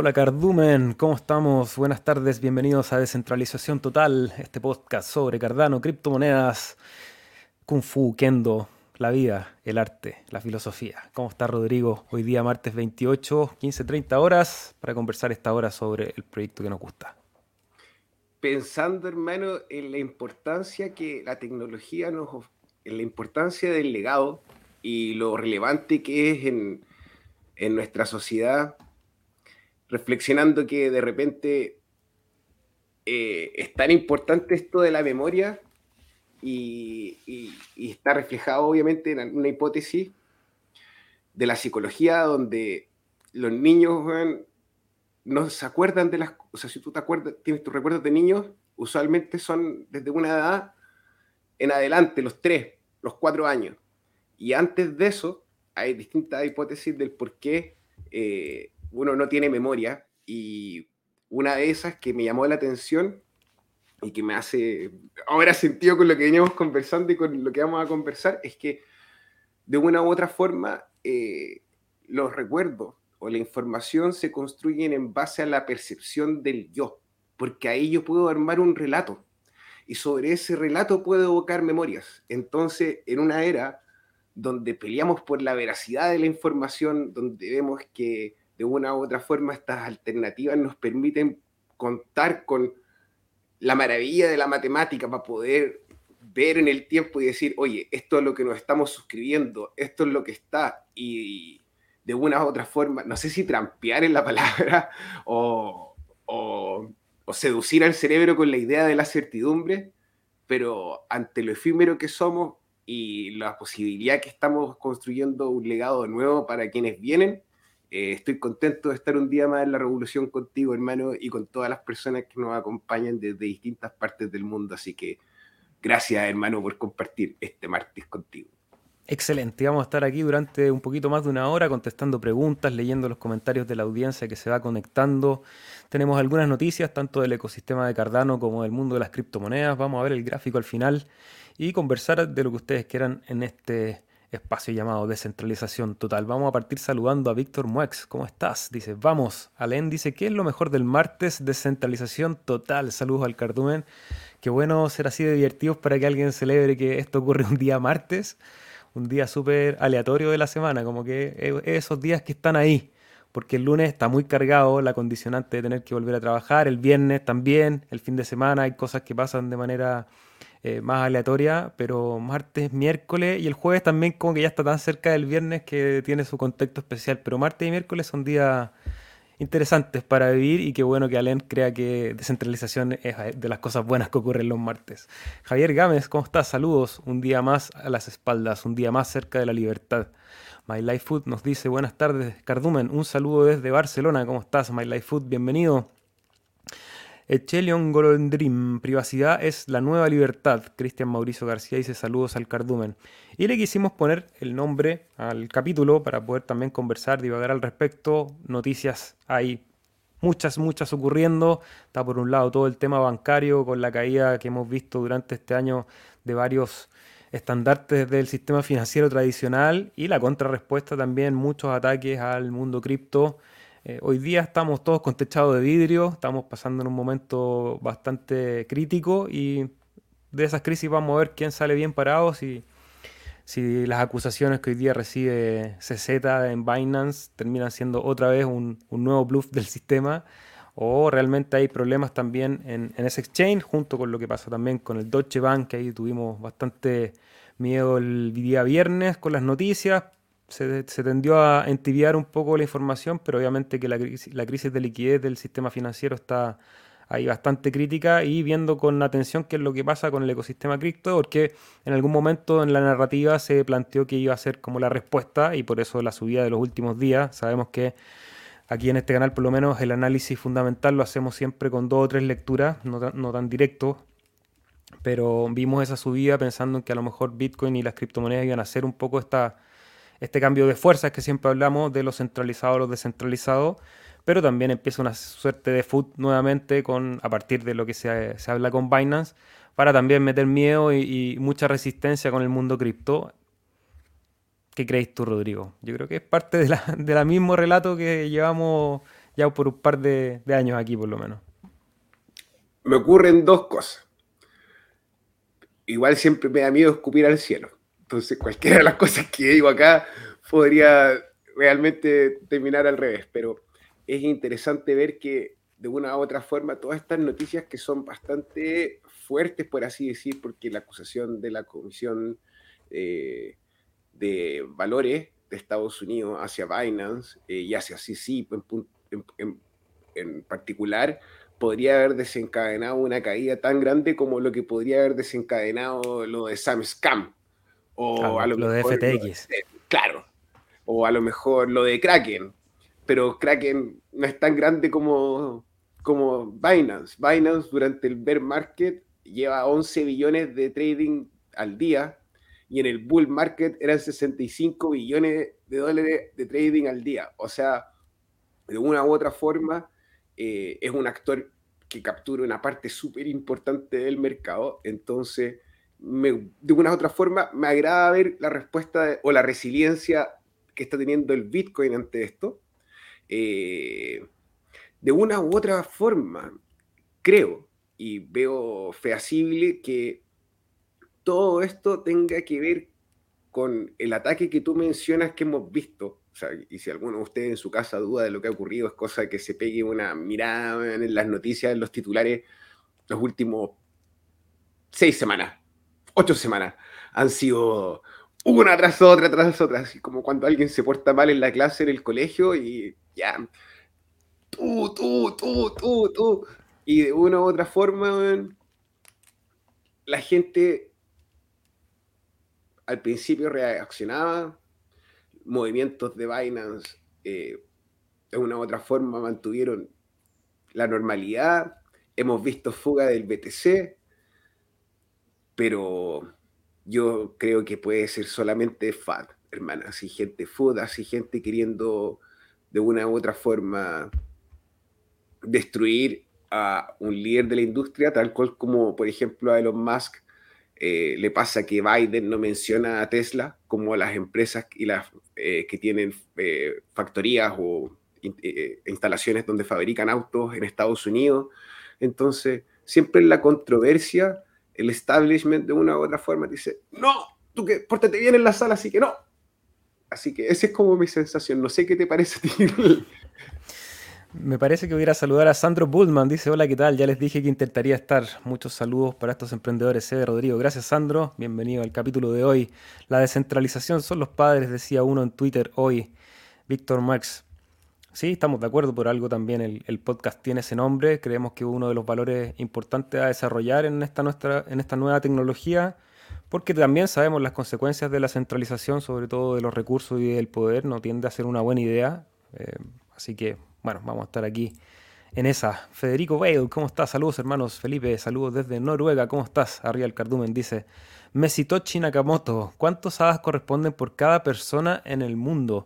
Hola Cardumen, ¿cómo estamos? Buenas tardes, bienvenidos a Descentralización Total, este podcast sobre Cardano, criptomonedas, Kung Fu, Kendo, la vida, el arte, la filosofía. ¿Cómo está Rodrigo? Hoy día martes 28, 15.30 horas para conversar esta hora sobre el proyecto que nos gusta. Pensando, hermano, en la importancia que la tecnología nos en la importancia del legado y lo relevante que es en, en nuestra sociedad reflexionando que de repente eh, es tan importante esto de la memoria y, está reflejado obviamente en una hipótesis de la psicología donde los niños no se acuerdan de las o sea, si tú te acuerdas, tienes tus recuerdos de niños, usualmente son desde una edad en adelante, los tres, los cuatro años. Y antes de eso, hay distintas hipótesis del por qué eh, uno no tiene memoria y una de esas que me llamó la atención y que me hace ahora sentido con lo que veníamos conversando y con lo que vamos a conversar es que de una u otra forma eh, los recuerdos o la información se construyen en base a la percepción del yo, porque ahí yo puedo armar un relato y sobre ese relato puedo evocar memorias. Entonces, en una era donde peleamos por la veracidad de la información, donde vemos que de una u otra forma estas alternativas nos permiten contar con la maravilla de la matemática para poder ver en el tiempo y decir, oye, esto es lo que nos estamos suscribiendo, esto es lo que está, y de una u otra forma, no sé si trampear en la palabra o, o, seducir al cerebro con la idea de la certidumbre, pero ante lo efímero que somos y la posibilidad que estamos construyendo un legado nuevo para quienes vienen, eh, estoy contento de estar un día más en la revolución contigo, hermano, y con todas las personas que nos acompañan desde distintas partes del mundo. Así que gracias, hermano, por compartir este martes contigo. Excelente, vamos a estar aquí durante un poquito más de una hora contestando preguntas, leyendo los comentarios de la audiencia que se va conectando. Tenemos algunas noticias tanto del ecosistema de Cardano como del mundo de las criptomonedas. Vamos a ver el gráfico al final y conversar de lo que ustedes quieran en este espacio llamado Descentralización Total. Vamos a partir saludando a Víctor Muex. ¿Cómo estás? Dice, vamos. Alen dice, ¿qué es lo mejor del martes? Descentralización Total. Saludos al cardumen. Qué bueno ser así de divertidos para que alguien celebre que esto ocurre un día martes, un día súper aleatorio de la semana, como que esos días que están ahí. Porque el lunes está muy cargado la condicionante de tener que volver a trabajar, el viernes también, el fin de semana hay cosas que pasan de manera eh, más aleatoria, pero martes, miércoles y el jueves también como que ya está tan cerca del viernes que tiene su contexto especial, pero martes y miércoles son días interesantes para vivir y qué bueno que Alén crea que descentralización es de las cosas buenas que ocurren los martes. Javier Gámez, ¿cómo estás? Saludos, un día más a las espaldas, un día más cerca de la libertad. My Life Food nos dice buenas tardes, Cardumen, un saludo desde Barcelona, ¿cómo estás? My Life Food, bienvenido. Echelion Golondrim, privacidad es la nueva libertad. Cristian Mauricio García dice saludos al cardumen. Y le quisimos poner el nombre al capítulo para poder también conversar, divagar al respecto. Noticias hay muchas, muchas ocurriendo. Está por un lado todo el tema bancario con la caída que hemos visto durante este año de varios estandartes del sistema financiero tradicional y la contrarrespuesta también, muchos ataques al mundo cripto eh, hoy día estamos todos con techado de vidrio, estamos pasando en un momento bastante crítico y de esas crisis vamos a ver quién sale bien parado, si, si las acusaciones que hoy día recibe CZ en Binance terminan siendo otra vez un, nuevo bluff del sistema o realmente hay problemas también en, en, ese exchange, junto con lo que pasa también con el Deutsche Bank, que ahí tuvimos bastante miedo el día viernes con las noticias, se, tendió a entibiar un poco la información, pero obviamente que la, crisis de liquidez del sistema financiero está ahí bastante crítica y viendo con atención qué es lo que pasa con el ecosistema cripto, porque en algún momento en la narrativa se planteó que iba a ser como la respuesta y por eso la subida de los últimos días. Sabemos que aquí en este canal por lo menos el análisis fundamental lo hacemos siempre con dos o tres lecturas, no, no tan directo, pero vimos esa subida pensando en que a lo mejor Bitcoin y las criptomonedas iban a hacer un poco esta este cambio de fuerzas que siempre hablamos de lo centralizado a lo descentralizado, pero también empieza una suerte de foot nuevamente con, a partir de lo que se, habla con Binance, para también meter miedo y, mucha resistencia con el mundo cripto. ¿Qué crees tú, Rodrigo? Yo creo que es parte de la, mismo relato que llevamos ya por un par de, años aquí por lo menos. Me ocurren dos cosas. Igual siempre me da miedo escupir al cielo. Entonces cualquiera de las cosas que digo acá podría realmente terminar al revés, pero es interesante ver que de una u otra forma todas estas noticias que son bastante fuertes, por así decir, porque la acusación de la Comisión eh, de Valores de Estados Unidos hacia Binance eh, y hacia CC en, particular, podría haber desencadenado una caída tan grande como lo que podría haber desencadenado lo de Sam Scam. O a lo, de FTX. claro. O a lo mejor lo de Kraken. Pero Kraken no es tan grande como, como Binance. Binance durante el bear market lleva 11 billones de trading al día y en el bull market eran 65 billones de dólares de trading al día. O sea, de una u otra forma, eh, es un actor que captura una parte súper importante del mercado. Entonces, de una u otra forma, me agrada ver la respuesta o la resiliencia que está teniendo el Bitcoin ante esto. Eh, de una u otra forma, creo y veo feasible que todo esto tenga que ver con el ataque que tú mencionas que hemos visto. Y si alguno de ustedes en su casa duda de lo que ha ocurrido, es cosa que se pegue una mirada en las noticias, en los titulares, los últimos seis semanas, ocho semanas, han sido una tras otra, tras otra, así como cuando alguien se porta mal en la clase, en el colegio, y ya, tú, tú, tú, tú, tú. Y de una u otra forma, la gente al principio reaccionaba, movimientos de Binance eh, de una u otra forma mantuvieron la normalidad, hemos visto fuga del BTC, pero yo creo que puede ser solamente FAD, hermana, así gente FUD, así gente queriendo de una u otra forma destruir a un líder de la industria, tal cual como por ejemplo a Elon Musk eh, le pasa que Biden no menciona a Tesla como las empresas y las, eh, que tienen eh, factorías o instalaciones donde fabrican autos en Estados Unidos. Entonces, siempre la controversia, el establishment de una u otra forma dice, no, tú que pórtate bien en la sala, así que no. Así que esa es como mi sensación. No sé qué te parece a ti. Me parece que hubiera saludar a Sandro Bullman. Dice, hola, ¿qué tal? Ya les dije que intentaría estar. Muchos saludos para estos emprendedores. C. Rodrigo. Gracias, Sandro. Bienvenido al capítulo de hoy. La descentralización son los padres, decía uno en Twitter hoy. Víctor Marx. Sí, estamos de acuerdo. Por algo también el, podcast tiene ese nombre. Creemos que uno de los valores importantes a desarrollar en esta, nuestra, en esta nueva tecnología porque también sabemos las consecuencias de la centralización, sobre todo de los recursos y del poder, no tiende a ser una buena idea. Eh, así que bueno, vamos a estar aquí en esa. Federico Bale, ¿cómo estás? Saludos hermanos. Felipe, saludos desde Noruega. ¿Cómo estás? Arriba Cardumen dice, Mesitochi Nakamoto, ¿cuántos hadas corresponden por cada persona en el mundo?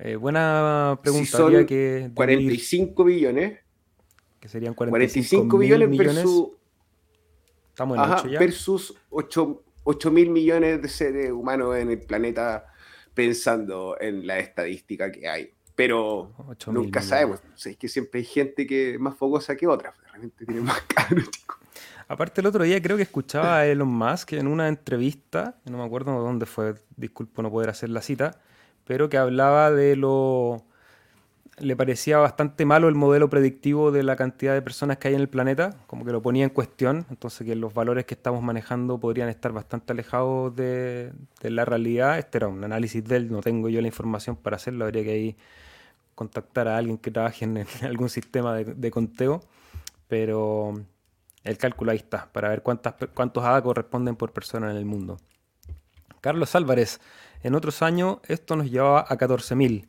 Eh, buena pregunta. Si son que 45 billones. Que serían 45, billones, versus... Estamos en Ajá, ya. Versus 8, 8 mil millones de seres humanos en el planeta pensando en la estadística que hay pero nunca sabemos. es que siempre hay gente que es más fogosa que otra, realmente tiene más caro, Aparte el otro día creo que escuchaba a Elon Musk en una entrevista, no me acuerdo dónde fue, disculpo no poder hacer la cita, pero que hablaba de lo... Le parecía bastante malo el modelo predictivo de la cantidad de personas que hay en el planeta, como que lo ponía en cuestión, entonces que los valores que estamos manejando podrían estar bastante alejados de, la realidad. Este era un análisis de él, no tengo yo la información para hacerlo, habría que ahí contactar a alguien que trabaje en, algún sistema de, conteo, pero el cálculo ahí está, para ver cuántas, cuántos ADA corresponden por persona en el mundo. Carlos Álvarez, en otros años esto nos llevaba a 14.000.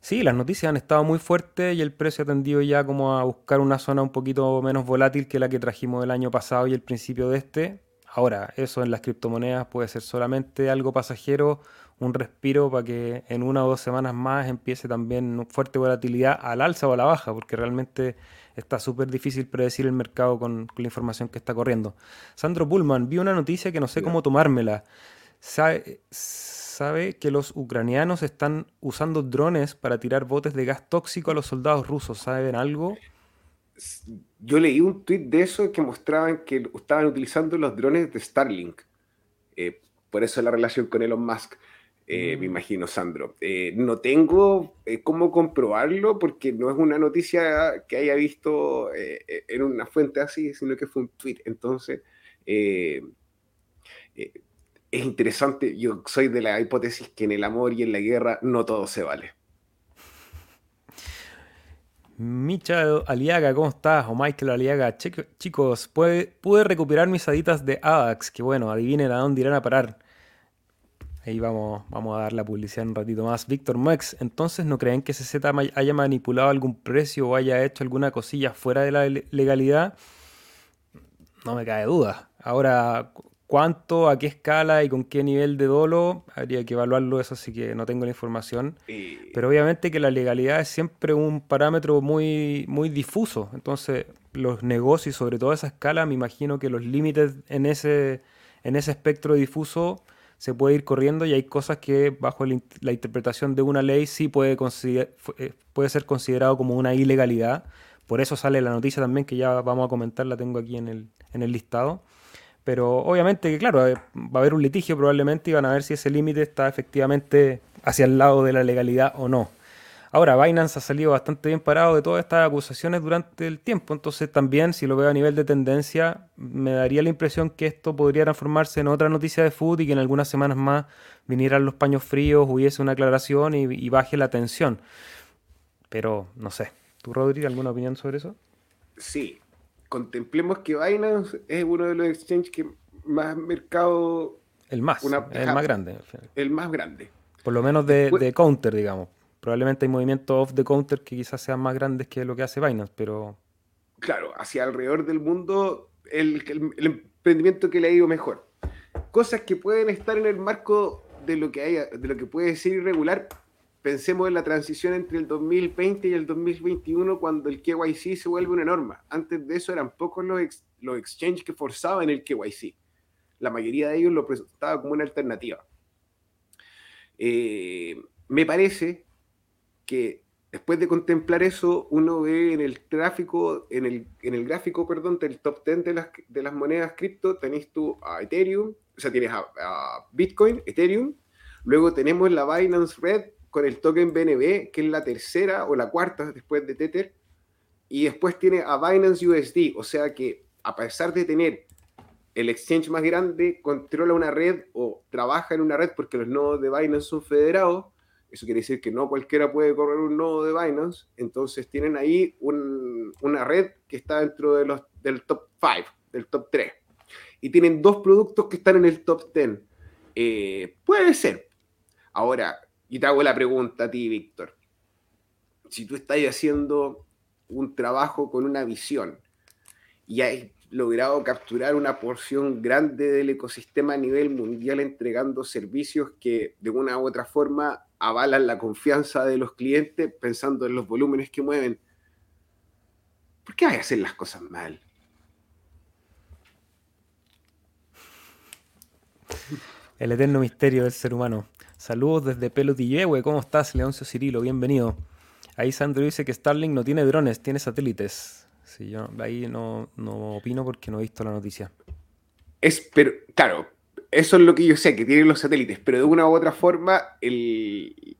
Sí, las noticias han estado muy fuertes y el precio ha tendido ya como a buscar una zona un poquito menos volátil que la que trajimos el año pasado y el principio de este. Ahora, eso en las criptomonedas puede ser solamente algo pasajero un respiro para que en una o dos semanas más empiece también fuerte volatilidad al alza o a la baja, porque realmente está súper difícil predecir el mercado con, la información que está corriendo. Sandro Pullman, vi una noticia que no sé cómo tomármela. sabe que los ucranianos están usando drones para tirar botes de gas tóxico a los soldados rusos. ¿Saben algo? Yo leí un tweet de eso que mostraban que estaban utilizando los drones de Starlink. Eh, por eso la relación con Elon Musk. Eh, me mm. imagino, Sandro. Eh, no tengo cómo comprobarlo porque no es una noticia que haya visto en una fuente así, sino que fue un tweet. Entonces, es interesante, yo soy de la hipótesis que en el amor y en la guerra no todo se vale. Micha Aliaga, ¿cómo estás? O Michael Aliaga, chicos, pude, recuperar mis aditas de ADAX, que bueno, adivinen a dónde irán a parar. Ahí vamos, vamos a dar la publicidad un ratito más. Víctor Max, entonces no creen que CZ haya manipulado algún precio o haya hecho alguna cosilla fuera de la legalidad? No me cae duda. Ahora, cuánto, a qué escala y con qué nivel de dolo, habría que evaluarlo, eso sí que no tengo la información. Pero obviamente que la legalidad es siempre un parámetro muy, muy difuso. Entonces, los negocios, sobre todo a esa escala, me imagino que los límites en ese, en ese espectro difuso se puede ir corriendo y hay cosas que bajo la interpretación de una ley sí puede, eh, puede ser considerado como una ilegalidad. Por eso sale la noticia también que ya vamos a comentar, la tengo aquí en el, en el listado. Pero obviamente que, claro, va a haber un litigio probablemente y van a ver si ese límite está efectivamente hacia el lado de la legalidad o no. Ahora, Binance ha salido bastante bien parado de todas estas acusaciones durante el tiempo, entonces también, si lo veo a nivel de tendencia, me daría la impresión que esto podría transformarse en otra noticia de food y que en algunas semanas más vinieran los paños fríos, hubiese una aclaración y, y baje la tensión. Pero no sé. ¿Tú, Rodri, alguna opinión sobre eso? Sí, contemplemos que Binance es uno de los exchanges que más mercado. El más, el más grande. El más grande. Por lo menos de, counter, digamos. Probablemente hay movimientos off the counter que quizás sean más grandes que lo que hace Binance, pero. Claro, hacia alrededor del mundo, el, el emprendimiento que le ha ido mejor. Cosas que pueden estar en el marco de lo que, haya, de lo que puede ser irregular, pensemos en la transición entre el 2020 y el 2021 cuando el KYC se vuelve una norma. Antes de eso eran pocos los, los exchanges que forzaban el KYC. La mayoría de ellos lo presentaba como una alternativa. Eh, me parece que después de contemplar eso, uno ve en el gráfico, en el, en el gráfico, perdón, del top 10 de las, de las monedas cripto, tenéis tú a Ethereum, o sea, tienes a Bitcoin, Ethereum, luego tenemos la Binance Red, con el token BNB, que es la tercera o la cuarta después de Tether, y después tiene a Binance USD, o sea que a pesar de tener el exchange más grande, controla una red o trabaja en una red porque los nodos de Binance son federados, eso quiere decir que no cualquiera puede correr un nodo de Binance, entonces tienen ahí una red que está dentro de los, del top 5, del top 3, y tienen dos productos que están en el top 10. Eh, puede ser. Ahora, y te hago la pregunta a ti, Víctor. Si tú estás haciendo un trabajo con una visión y has logrado capturar una porción grande del ecosistema a nivel mundial entregando servicios que de una u otra forma avalan la confianza de los clientes pensando en los volúmenes que mueven, ¿por qué hay que hacer las cosas mal? El eterno misterio del ser humano. Saludos desde Pelotillehue, ¿cómo estás, Leoncio Cirilo? Bienvenido. Ahí Sandro dice que Starlink no tiene drones, tiene satélites. Sí, yo ahí no, opino porque no he visto la noticia. Es, pero, claro, eso es lo que yo sé, que tienen los satélites, pero de una u otra forma, el,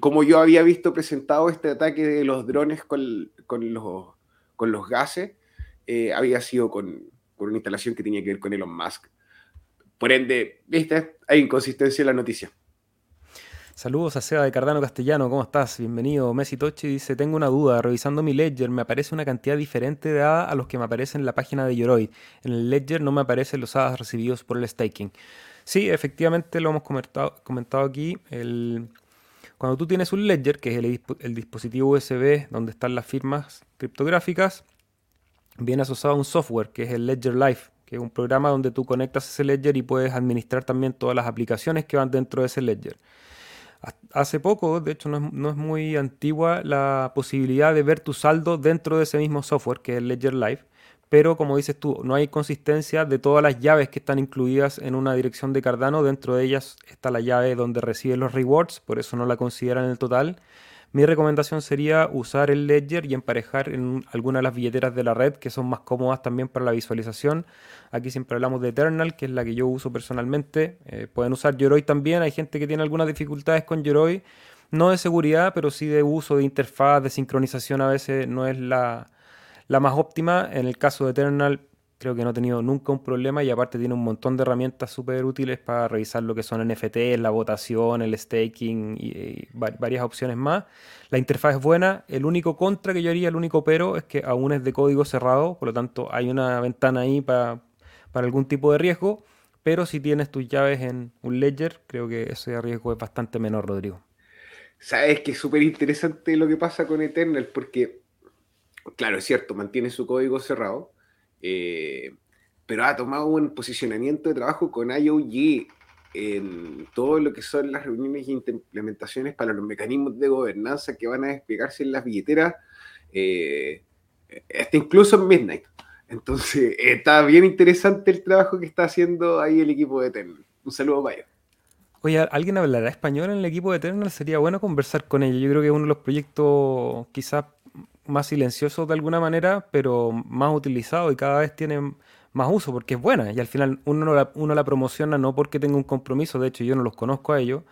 como yo había visto presentado este ataque de los drones con, los, con los gases, eh, había sido con, con, una instalación que tenía que ver con Elon Musk. Por ende, ¿viste? Hay inconsistencia en la noticia. Saludos a Seba de Cardano Castellano, ¿cómo estás? Bienvenido. Messi Tochi dice, tengo una duda, revisando mi ledger me aparece una cantidad diferente de ADA a los que me aparecen en la página de Yoroi. En el ledger no me aparecen los ADA recibidos por el staking. Sí, efectivamente lo hemos comentado, aquí. cuando tú tienes un ledger, que es el, el dispositivo USB donde están las firmas criptográficas, viene asociado a un software que es el Ledger Live, que es un programa donde tú conectas ese ledger y puedes administrar también todas las aplicaciones que van dentro de ese ledger. Hace poco, de hecho no es, muy antigua, la posibilidad de ver tu saldo dentro de ese mismo software que es Ledger Live, pero como dices tú, no hay consistencia de todas las llaves que están incluidas en una dirección de Cardano. Dentro de ellas está la llave donde reciben los rewards, por eso no la consideran en el total. Mi recomendación sería usar el Ledger y emparejar en alguna de las billeteras de la red que son más cómodas también para la visualización. Aquí siempre hablamos de Eternal, que es la que yo uso personalmente. Eh, pueden usar Yoroi también. Hay gente que tiene algunas dificultades con Yoroi. No de seguridad, pero sí de uso, de interfaz, de sincronización a veces no es la, la más óptima. En el caso de Eternal creo que no he tenido nunca un problema y aparte tiene un montón de herramientas súper útiles para revisar lo que son NFT, la votación, el staking y, varias opciones más. La interfaz es buena, el único contra que yo haría, el único pero es que aún es de código cerrado, por lo tanto hay una ventana ahí para, para algún tipo de riesgo, pero si tienes tus llaves en un ledger, creo que ese riesgo es bastante menor, Rodrigo. Sabes que es súper interesante lo que pasa con Eternal porque, claro, es cierto, mantiene su código cerrado, eh, pero ha tomado un posicionamiento de trabajo con IOG en todo lo que son las reuniones e implementaciones para los mecanismos de gobernanza que van a desplegarse en las billeteras, eh, hasta incluso en Midnight. Entonces, está bien interesante el trabajo que está haciendo ahí el equipo de Eternal. Un saludo para ellos. Oye, ¿alguien hablará español en el equipo de Eternal? Sería bueno conversar con ellos. Yo creo que es uno de los proyectos quizás más silencioso de alguna manera, pero más utilizado y cada vez tiene más uso porque es buena. Y al final uno la, uno la promociona no porque tenga un compromiso, de hecho yo no los conozco a ellos,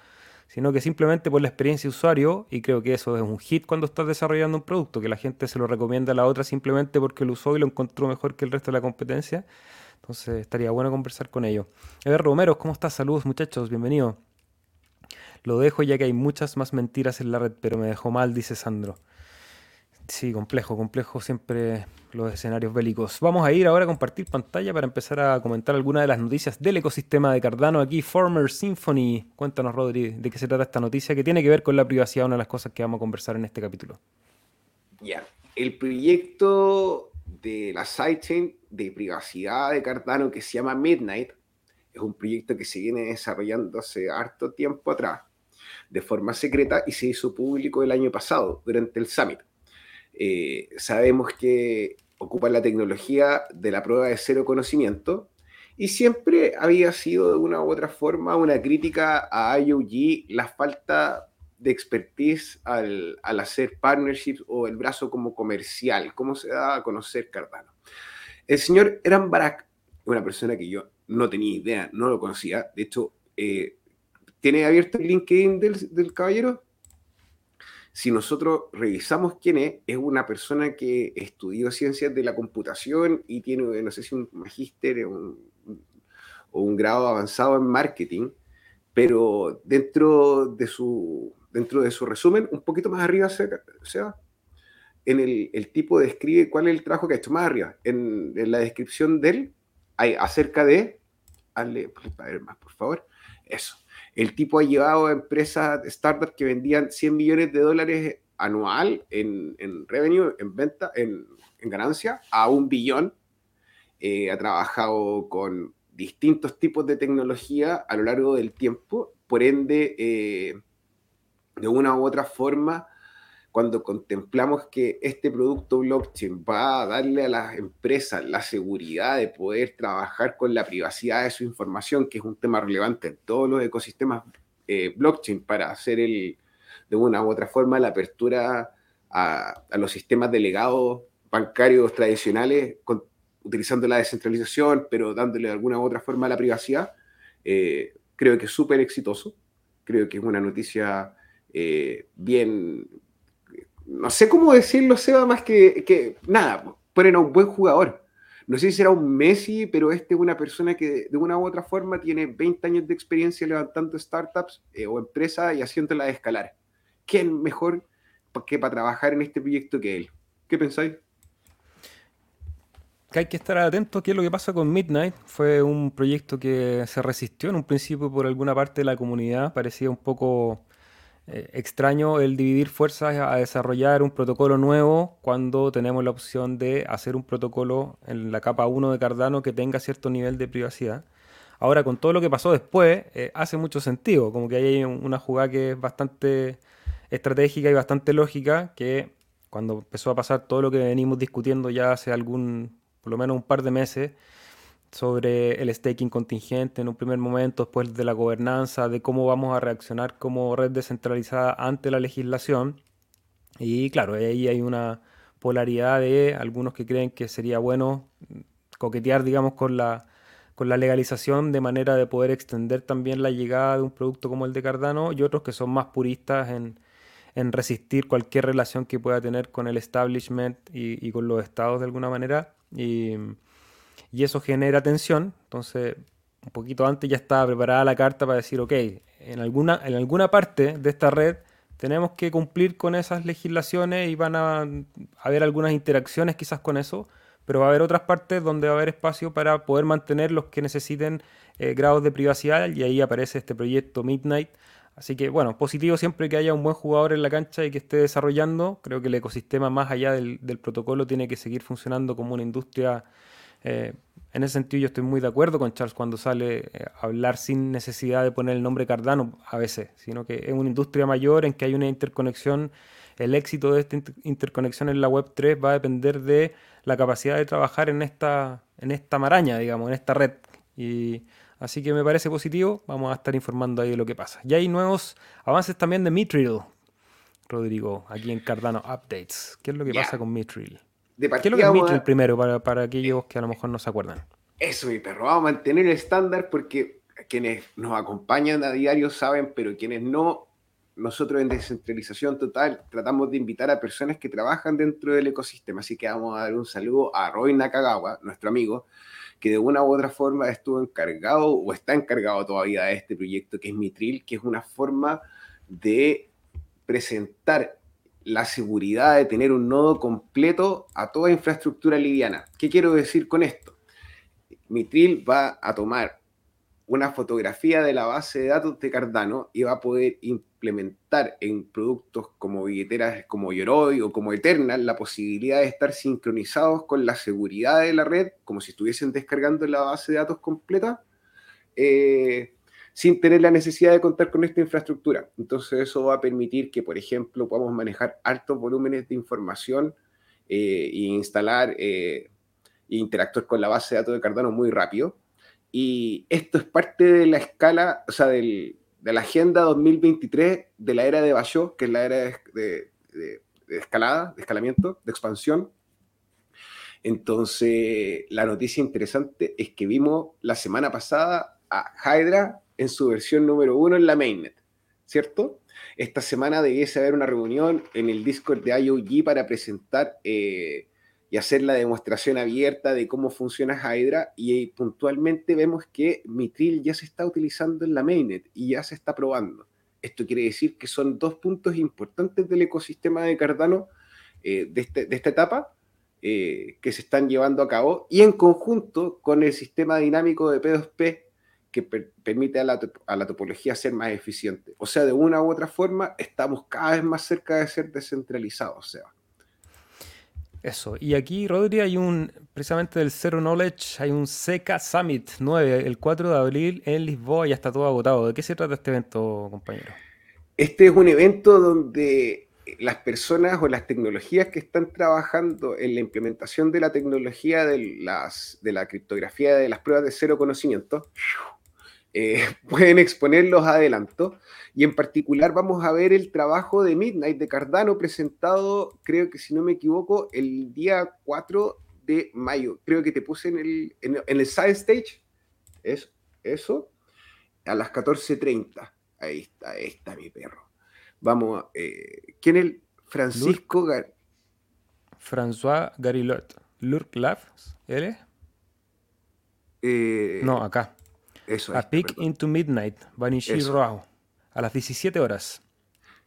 sino que simplemente por la experiencia de usuario, y creo que eso es un hit cuando estás desarrollando un producto, que la gente se lo recomienda a la otra simplemente porque lo usó y lo encontró mejor que el resto de la competencia. Entonces estaría bueno conversar con ellos. A ver, Romero, ¿cómo estás? Saludos muchachos, bienvenido. Lo dejo ya que hay muchas más mentiras en la red, pero me dejó mal, dice Sandro. Sí, complejo, complejo siempre los escenarios bélicos. Vamos a ir ahora a compartir pantalla para empezar a comentar algunas de las noticias del ecosistema de Cardano. Aquí, Former Symphony. Cuéntanos, Rodri, de qué se trata esta noticia que tiene que ver con la privacidad, una de las cosas que vamos a conversar en este capítulo. Ya, el proyecto de la sidechain de privacidad de Cardano que se llama Midnight es un proyecto que se viene desarrollando hace harto tiempo atrás de forma secreta y se hizo público el año pasado durante el Summit. Eh, sabemos que ocupa la tecnología de la prueba de cero conocimiento y siempre había sido de una u otra forma una crítica a IOG la falta de expertise al, hacer partnerships o el brazo como comercial, cómo se da a conocer Cardano. El señor Eran Barak, una persona que yo no tenía idea, no lo conocía, de hecho, eh, ¿tiene abierto el LinkedIn del, del caballero? Si nosotros revisamos quién es, es una persona que estudió ciencias de la computación y tiene, no sé si un magíster o un grado avanzado en marketing, pero dentro de su, dentro de su resumen, un poquito más arriba, sea, en el, tipo describe cuál es el trabajo que ha hecho más arriba. En, la descripción de él, hay acerca de, hazle, para ver más, por favor, eso el tipo ha llevado a empresas, startups que vendían 100 millones de dólares anual en, revenue, en venta, en, ganancia, a un billón. Eh, ha trabajado con distintos tipos de tecnología a lo largo del tiempo. Por ende, eh, de una u otra forma, cuando contemplamos que este producto blockchain va a darle a las empresas la seguridad de poder trabajar con la privacidad de su información, que es un tema relevante en todos los ecosistemas eh, blockchain para hacer el, de una u otra forma la apertura a, los sistemas delegados bancarios tradicionales, utilizando la descentralización, pero dándole de alguna u otra forma la privacidad, eh, creo que es súper exitoso. Creo que es una noticia eh, bien, no sé cómo decirlo, Seba, más que, que nada, ponen a un buen jugador. No sé si será un Messi, pero este es una persona que de una u otra forma tiene 20 años de experiencia levantando startups eh, o empresas y haciéndolas escalar. ¿Quién mejor que para trabajar en este proyecto que él? ¿Qué pensáis? Que hay que estar atento qué es lo que pasa con Midnight. Fue un proyecto que se resistió en un principio por alguna parte de la comunidad. Parecía un poco eh, extraño el dividir fuerzas a desarrollar un protocolo nuevo cuando tenemos la opción de hacer un protocolo en la capa 1 de Cardano que tenga cierto nivel de privacidad. Ahora, con todo lo que pasó después, eh, hace mucho sentido, como que hay una jugada que es bastante estratégica y bastante lógica, que cuando empezó a pasar todo lo que venimos discutiendo ya hace algún por lo menos un par de meses sobre el staking contingente en un primer momento, después de la gobernanza, de cómo vamos a reaccionar como red descentralizada ante la legislación. Y claro, ahí hay una polaridad de algunos que creen que sería bueno coquetear, digamos, con la, con la legalización de manera de poder extender también la llegada de un producto como el de Cardano y otros que son más puristas en, resistir cualquier relación que pueda tener con el establishment y, con los estados de alguna manera. Y, y eso genera tensión. Entonces, un poquito antes ya estaba preparada la carta para decir, ok, en alguna, en alguna parte de esta red tenemos que cumplir con esas legislaciones y van a haber algunas interacciones quizás con eso, pero va a haber otras partes donde va a haber espacio para poder mantener los que necesiten eh, grados de privacidad y ahí aparece este proyecto Midnight. Así que bueno, positivo siempre que haya un buen jugador en la cancha y que esté desarrollando. Creo que el ecosistema más allá del, del protocolo tiene que seguir funcionando como una industria eh, en ese sentido yo estoy muy de acuerdo con Charles cuando sale eh, a hablar sin necesidad de poner el nombre Cardano a veces, sino que es una industria mayor en que hay una interconexión. El éxito de esta interconexión en la Web 3 va a depender de la capacidad de trabajar en esta, en esta maraña, digamos, en esta red. Y así que me parece positivo. Vamos a estar informando ahí de lo que pasa. Ya hay nuevos avances también de Mithril, Rodrigo, aquí en Cardano Updates. ¿Qué es lo que pasa con Mithril? ¿Qué es lo que es el primero para, aquellos que a lo mejor no se acuerdan? Eso, mi perro. Vamos a mantener el estándar porque quienes nos acompañan a diario saben, pero quienes no, nosotros en descentralización total tratamos de invitar a personas que trabajan dentro del ecosistema. Así que vamos a dar un saludo a Roy Nakagawa, nuestro amigo, que de una u otra forma estuvo encargado o está encargado todavía de este proyecto que es Mitril, que es una forma de presentar la seguridad de tener un nodo completo a toda infraestructura liviana. ¿Qué quiero decir con esto? Mitril va a tomar una fotografía de la base de datos de Cardano y va a poder implementar en productos como billeteras como Yoroi o como Eternal la posibilidad de estar sincronizados con la seguridad de la red, como si estuviesen descargando la base de datos completa. Eh, sin tener la necesidad de contar con esta infraestructura. Entonces eso va a permitir que, por ejemplo, podamos manejar altos volúmenes de información eh, e instalar e interactuar con la base de datos de Cardano muy rápido. Y esto es parte de la escala, o sea, de la agenda 2023 de la era de Bayot, que es la era de escalada, de escalamiento, de expansión. Entonces, la noticia interesante es que vimos la semana pasada a Hydra en su versión número uno en la mainnet, ¿cierto? Esta semana debiese haber una reunión en el Discord de IOG para presentar eh, y hacer la demostración abierta de cómo funciona Hydra y puntualmente vemos que Mitril ya se está utilizando en la mainnet y ya se está probando. Esto quiere decir que son dos puntos importantes del ecosistema de Cardano eh, de, este, esta etapa eh, que se están llevando a cabo y en conjunto con el sistema dinámico de P2P que permite a la, a la, topología ser más eficiente. O sea, de una u otra forma, estamos cada vez más cerca de ser descentralizados, sea. Eso, y aquí, Rodri, hay un, precisamente del Zero Knowledge, hay un SECA Summit 9, el 4 de abril en Lisboa, ya está todo agotado. ¿De qué se trata este evento, compañero? Este es un evento donde las personas o las tecnologías que están trabajando en la implementación de la tecnología de, las, de la criptografía de las pruebas de cero conocimiento, eh, pueden exponer los adelantos. Y en particular vamos a ver el trabajo de Midnight de Cardano presentado, creo que si no me equivoco, el día 4 de mayo. Creo que te puse en el, en, el side stage. Eso, eso. A las 14.30. Ahí está, ahí está mi perro. Vamos, eh, ¿quién es el Francisco Gar François Garilot. Lurk Labs, ¿él eh, no, acá. Eso A Peak into Midnight, Vanishi Rao, a las 17 horas.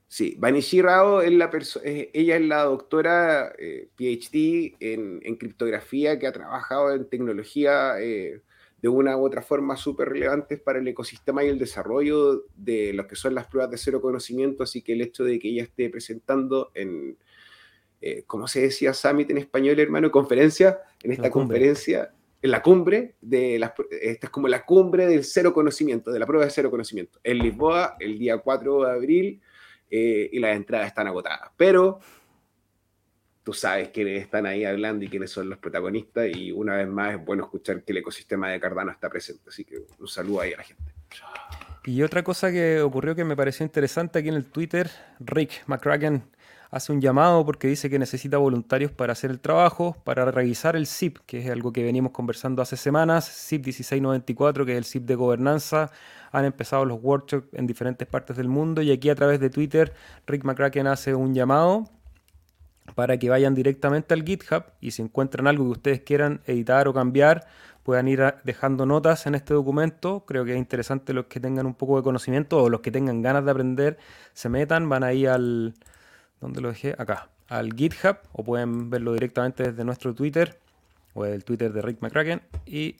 Sí, Vanishi Rao es la ella es la doctora eh, PhD en, criptografía que ha trabajado en tecnología eh, de una u otra forma súper relevantes para el ecosistema y el desarrollo de lo que son las pruebas de cero conocimiento, así que el hecho de que ella esté presentando en, eh, como se decía, Summit en español, hermano, conferencia, en esta conferencia, en la cumbre de las, esta es como la cumbre del cero conocimiento, de la prueba de cero conocimiento, en Lisboa, el día 4 de abril, eh, y las entradas están agotadas. Pero tú sabes quiénes están ahí hablando y quiénes son los protagonistas y una vez más es bueno escuchar que el ecosistema de Cardano está presente. Así que un saludo ahí a la gente. Y otra cosa que ocurrió que me pareció interesante aquí en el Twitter, Rick McCracken hace un llamado porque dice que necesita voluntarios para hacer el trabajo, para revisar el SIP, que es algo que venimos conversando hace semanas, SIP 1694, que es el SIP de gobernanza. Han empezado los workshops en diferentes partes del mundo y aquí a través de Twitter Rick McCracken hace un llamado para que vayan directamente al GitHub y si encuentran algo que ustedes quieran editar o cambiar, puedan ir dejando notas en este documento. Creo que es interesante los que tengan un poco de conocimiento o los que tengan ganas de aprender, se metan, van ahí al, ¿Dónde lo dejé? Acá. Al GitHub o pueden verlo directamente desde nuestro Twitter o el Twitter de Rick McCracken y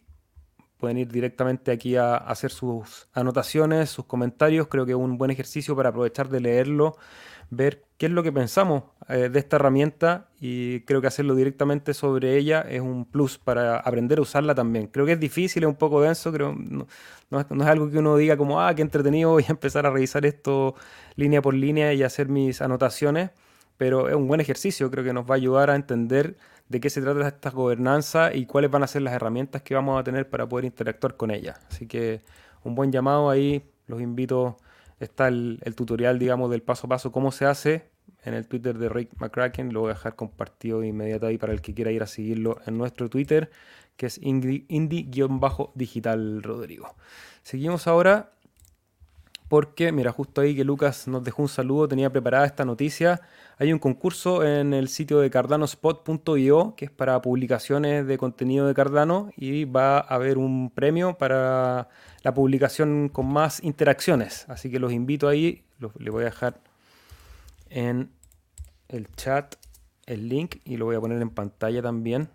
pueden ir directamente aquí a hacer sus anotaciones, sus comentarios. Creo que es un buen ejercicio para aprovechar de leerlo, ver qué es lo que pensamos eh, de esta herramienta y creo que hacerlo directamente sobre ella es un plus para aprender a usarla también. Creo que es difícil, es un poco denso, creo no, no, es, algo que uno diga como, ah, qué entretenido, voy a empezar a revisar esto línea por línea y hacer mis anotaciones, pero es un buen ejercicio, creo que nos va a ayudar a entender de qué se trata esta gobernanza y cuáles van a ser las herramientas que vamos a tener para poder interactuar con ella. Así que un buen llamado ahí, los invito, está el, tutorial, digamos, del paso a paso, cómo se hace en el Twitter de Rick McCracken. Lo voy a dejar compartido de inmediato ahí para el que quiera ir a seguirlo en nuestro Twitter, que es indie-digital Rodrigo. Seguimos ahora porque, mira, justo ahí que Lucas nos dejó un saludo, tenía preparada esta noticia. Hay un concurso en el sitio de cardanospot.io que es para publicaciones de contenido de Cardano y va a haber un premio para la publicación con más interacciones. Así que los invito ahí, le voy a dejar en el chat el link y lo voy a poner en pantalla también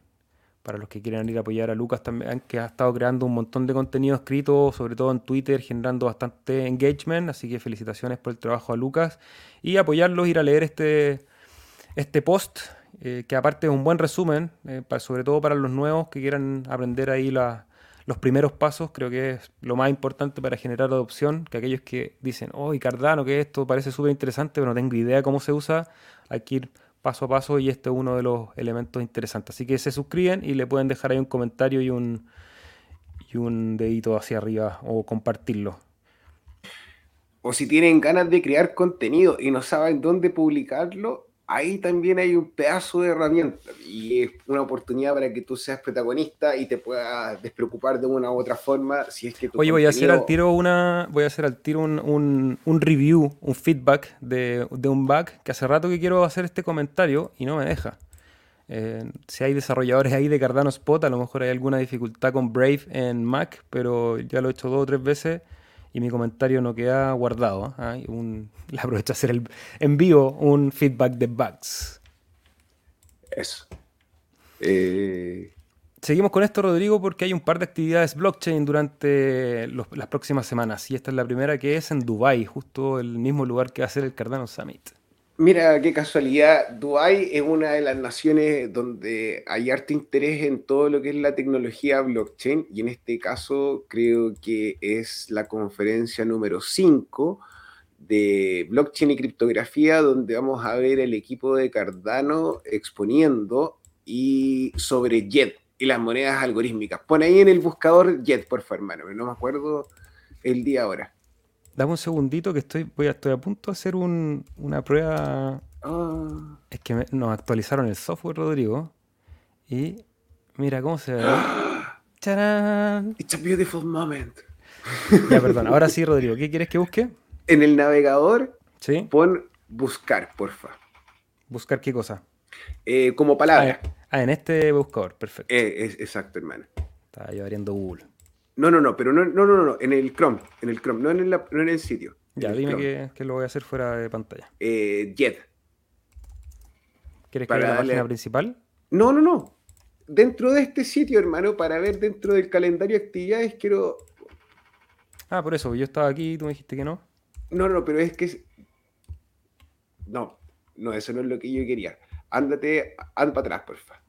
para los que quieran ir a apoyar a Lucas también, que ha estado creando un montón de contenido escrito, sobre todo en Twitter, generando bastante engagement, así que felicitaciones por el trabajo a Lucas. Y apoyarlos, ir a leer este, este post, eh, que aparte es un buen resumen, eh, sobre todo para los nuevos que quieran aprender ahí la, los primeros pasos. Creo que es lo más importante para generar adopción, que aquellos que dicen, oh, y Cardano, que esto parece súper interesante, pero no tengo idea cómo se usa, hay que ir paso a paso y este es uno de los elementos interesantes. Así que se suscriben y le pueden dejar ahí un comentario y un, y un dedito hacia arriba o compartirlo. O si tienen ganas de crear contenido y no saben dónde publicarlo, ahí también hay un pedazo de herramienta y es una oportunidad para que tú seas protagonista y te puedas despreocupar de una u otra forma si es que Oye, voy a hacer al tiro una voy a hacer al tiro un, review, un feedback de, un bug que hace rato que quiero hacer este comentario y no me deja. Eh, si hay desarrolladores ahí de Cardano Spot, a lo mejor hay alguna dificultad con Brave en Mac, pero ya lo he hecho dos o tres veces y mi comentario no queda guardado. ¿ah? Un, le aprovecho a hacer el, en vivo un feedback de bugs. Eso. Eh, Seguimos con esto, Rodrigo, porque hay un par de actividades blockchain durante las próximas semanas. Y esta es la primera que es en Dubai, justo el mismo lugar que va a ser el Cardano Summit. Mira, qué casualidad. Dubái es una de las naciones donde hay harto interés en todo lo que es la tecnología blockchain y en este caso creo que es la conferencia número 5 de blockchain y criptografía donde vamos a ver el equipo de Cardano exponiendo y sobre JET y las monedas algorítmicas. Pon ahí en el buscador JET, por favor, hermano, no me acuerdo el día ahora. Dame un segundito que estoy, voy a, estoy a punto de hacer una prueba. Ah. Es que nos actualizaron el software, Rodrigo. Y mira cómo se ve. ¡Charán! It's a beautiful moment. Ya, perdón. Ahora sí, Rodrigo, ¿qué quieres que busque? En el navegador, ¿Sí? pon buscar, porfa. ¿Buscar qué cosa? Eh, como palabra. Ah, ah, en este buscador, perfecto. Eh, es, exacto, hermano. Estaba yo abriendo Google. No, no, no, pero no, no, no, no, en el Chrome, en el Chrome, no en el, no en el sitio. Ya, dime que, lo voy a hacer fuera de pantalla. Eh, Jet. ¿Quieres que vea la página principal? No, no, no. Dentro de este sitio, hermano, para ver dentro del calendario de actividades, quiero. Ah, por eso, yo estaba aquí y tú me dijiste que no. No, no, pero es que. No, no, eso no es lo que yo quería. Ándate, anda para atrás, porfa.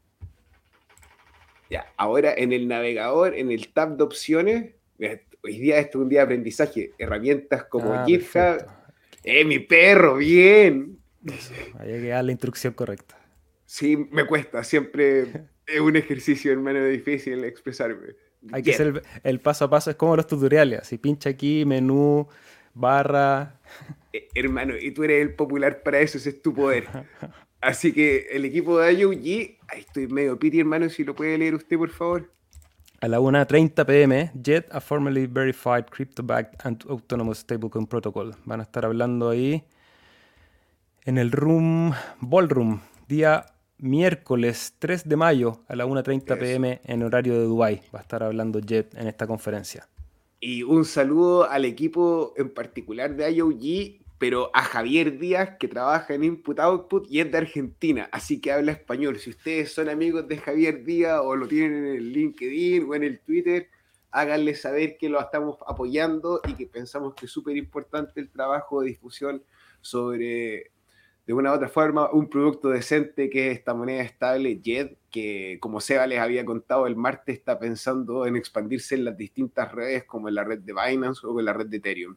Ya, ahora en el navegador, en el tab de opciones, hoy día esto es un día de aprendizaje, herramientas como ah, GitHub. ¡Eh, mi perro! ¡Bien! Hay que dar la instrucción correcta. Sí, me cuesta, siempre es un ejercicio hermano difícil expresarme. Hay que hacer el, paso a paso, es como los tutoriales, si pincha aquí, menú, barra. Eh, hermano, y tú eres el popular para eso, ese es tu poder. Así que el equipo de IOG, ahí estoy medio piti, hermano, si lo puede leer usted, por favor. A la 1.30 pm, JET, a formally verified crypto-backed and autonomous stablecoin protocol. Van a estar hablando ahí en el room, ballroom, día miércoles 3 de mayo a la 1.30 pm en horario de Dubai. Va a estar hablando Jet en esta conferencia. Y un saludo al equipo en particular de IOG, pero a Javier Díaz, que trabaja en Input Output y es de Argentina, así que habla español. Si ustedes son amigos de Javier Díaz o lo tienen en el LinkedIn o en el Twitter, háganle saber que lo estamos apoyando y que pensamos que es súper importante el trabajo de difusión sobre de una u otra forma un producto decente que es esta moneda estable JED, que como Seba les había contado el martes está pensando en expandirse en las distintas redes como en la red de Binance o en la red de Ethereum.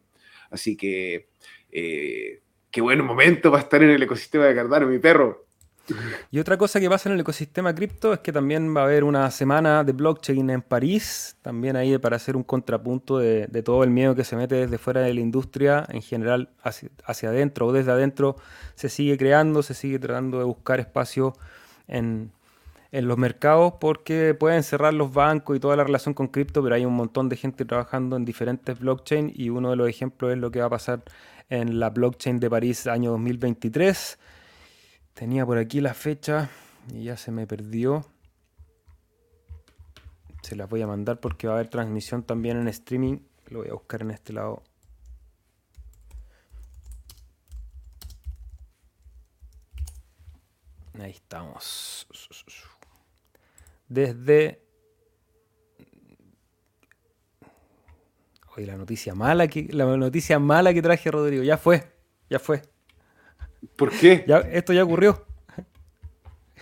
Así que eh, qué buen momento para estar en el ecosistema de Cardano, mi perro. Y otra cosa que pasa en el ecosistema cripto es que también va a haber una semana de blockchain en París, también ahí para hacer un contrapunto de, todo el miedo que se mete desde fuera de la industria, en general hacia, adentro o desde adentro, se sigue creando, se sigue tratando de buscar espacio en, en los mercados porque pueden cerrar los bancos y toda la relación con cripto, pero hay un montón de gente trabajando en diferentes blockchain y uno de los ejemplos es lo que va a pasar en la blockchain de París año 2023 Tenía por aquí la fecha y ya se me perdió. Se las voy a mandar porque va a haber transmisión también en streaming. Lo voy a buscar en este lado. Ahí estamos. Desde... Oye, la noticia mala que la noticia mala que traje Rodrigo, ya fue, ya fue. ¿Por qué? Ya, esto ya ocurrió.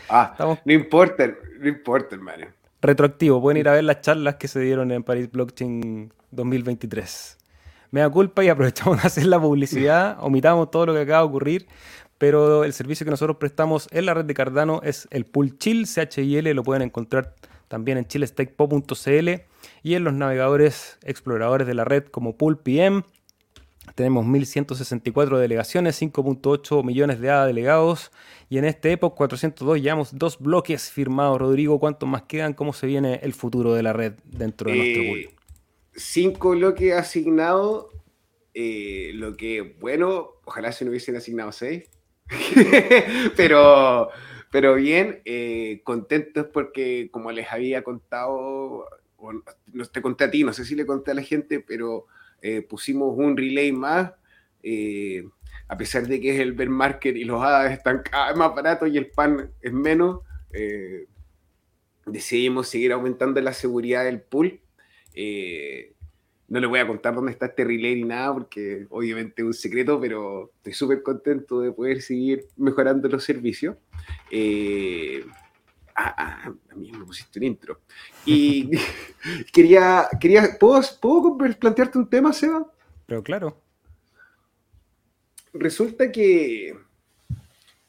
Ah, no importa, no importa, hermano. Retroactivo, pueden ir a ver las charlas que se dieron en Paris Blockchain 2023. Me da culpa y aprovechamos de hacer la publicidad, omitamos todo lo que acaba de ocurrir, pero el servicio que nosotros prestamos en la red de Cardano es el Pool Chill, CHIL, lo pueden encontrar también en chillestakepo.cl y en los navegadores exploradores de la red como Pool PM, tenemos 1.164 delegaciones, 5.8 millones de ADA delegados y en este época 402 llevamos dos bloques firmados. Rodrigo, ¿cuántos más quedan? ¿Cómo se viene el futuro de la red dentro de nuestro pool? Eh, cinco bloques asignados, eh, lo que, bueno, ojalá se nos hubiesen asignado seis, pero, pero bien, eh, contentos porque como les había contado, no te conté a ti, no sé si le conté a la gente, pero eh, pusimos un relay más, eh, a pesar de que es el bear market y los hadas están cada vez más baratos y el pan es menos, eh, decidimos seguir aumentando la seguridad del pool. no les voy a contar dónde está este relay ni nada, porque obviamente es un secreto, pero estoy súper contento de poder seguir mejorando los servicios. Ah, ah, a mí me pusiste un intro. Y quería, quería ¿puedo, ¿puedo plantearte un tema, Seba? Pero claro. Resulta que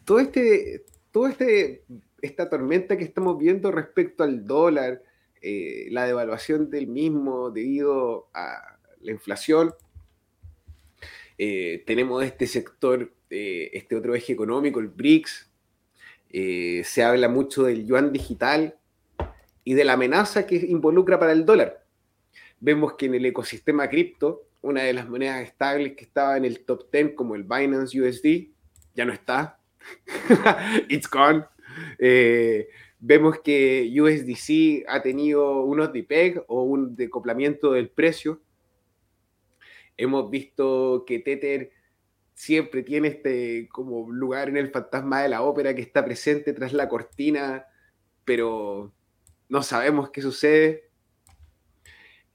todo este, todo este, esta tormenta que estamos viendo respecto al dólar, eh, la devaluación del mismo debido a la inflación, eh, tenemos este sector, eh, este otro eje económico, el BRICS, eh, se habla mucho del yuan digital y de la amenaza que involucra para el dólar. Vemos que en el ecosistema cripto, una de las monedas estables que estaba en el top 10 como el Binance USD, ya no está. It's gone. Eh, vemos que USDC ha tenido unos DPEG o un decoplamiento del precio. Hemos visto que Tether siempre tiene este como lugar en el fantasma de la ópera que está presente tras la cortina, pero no sabemos qué sucede.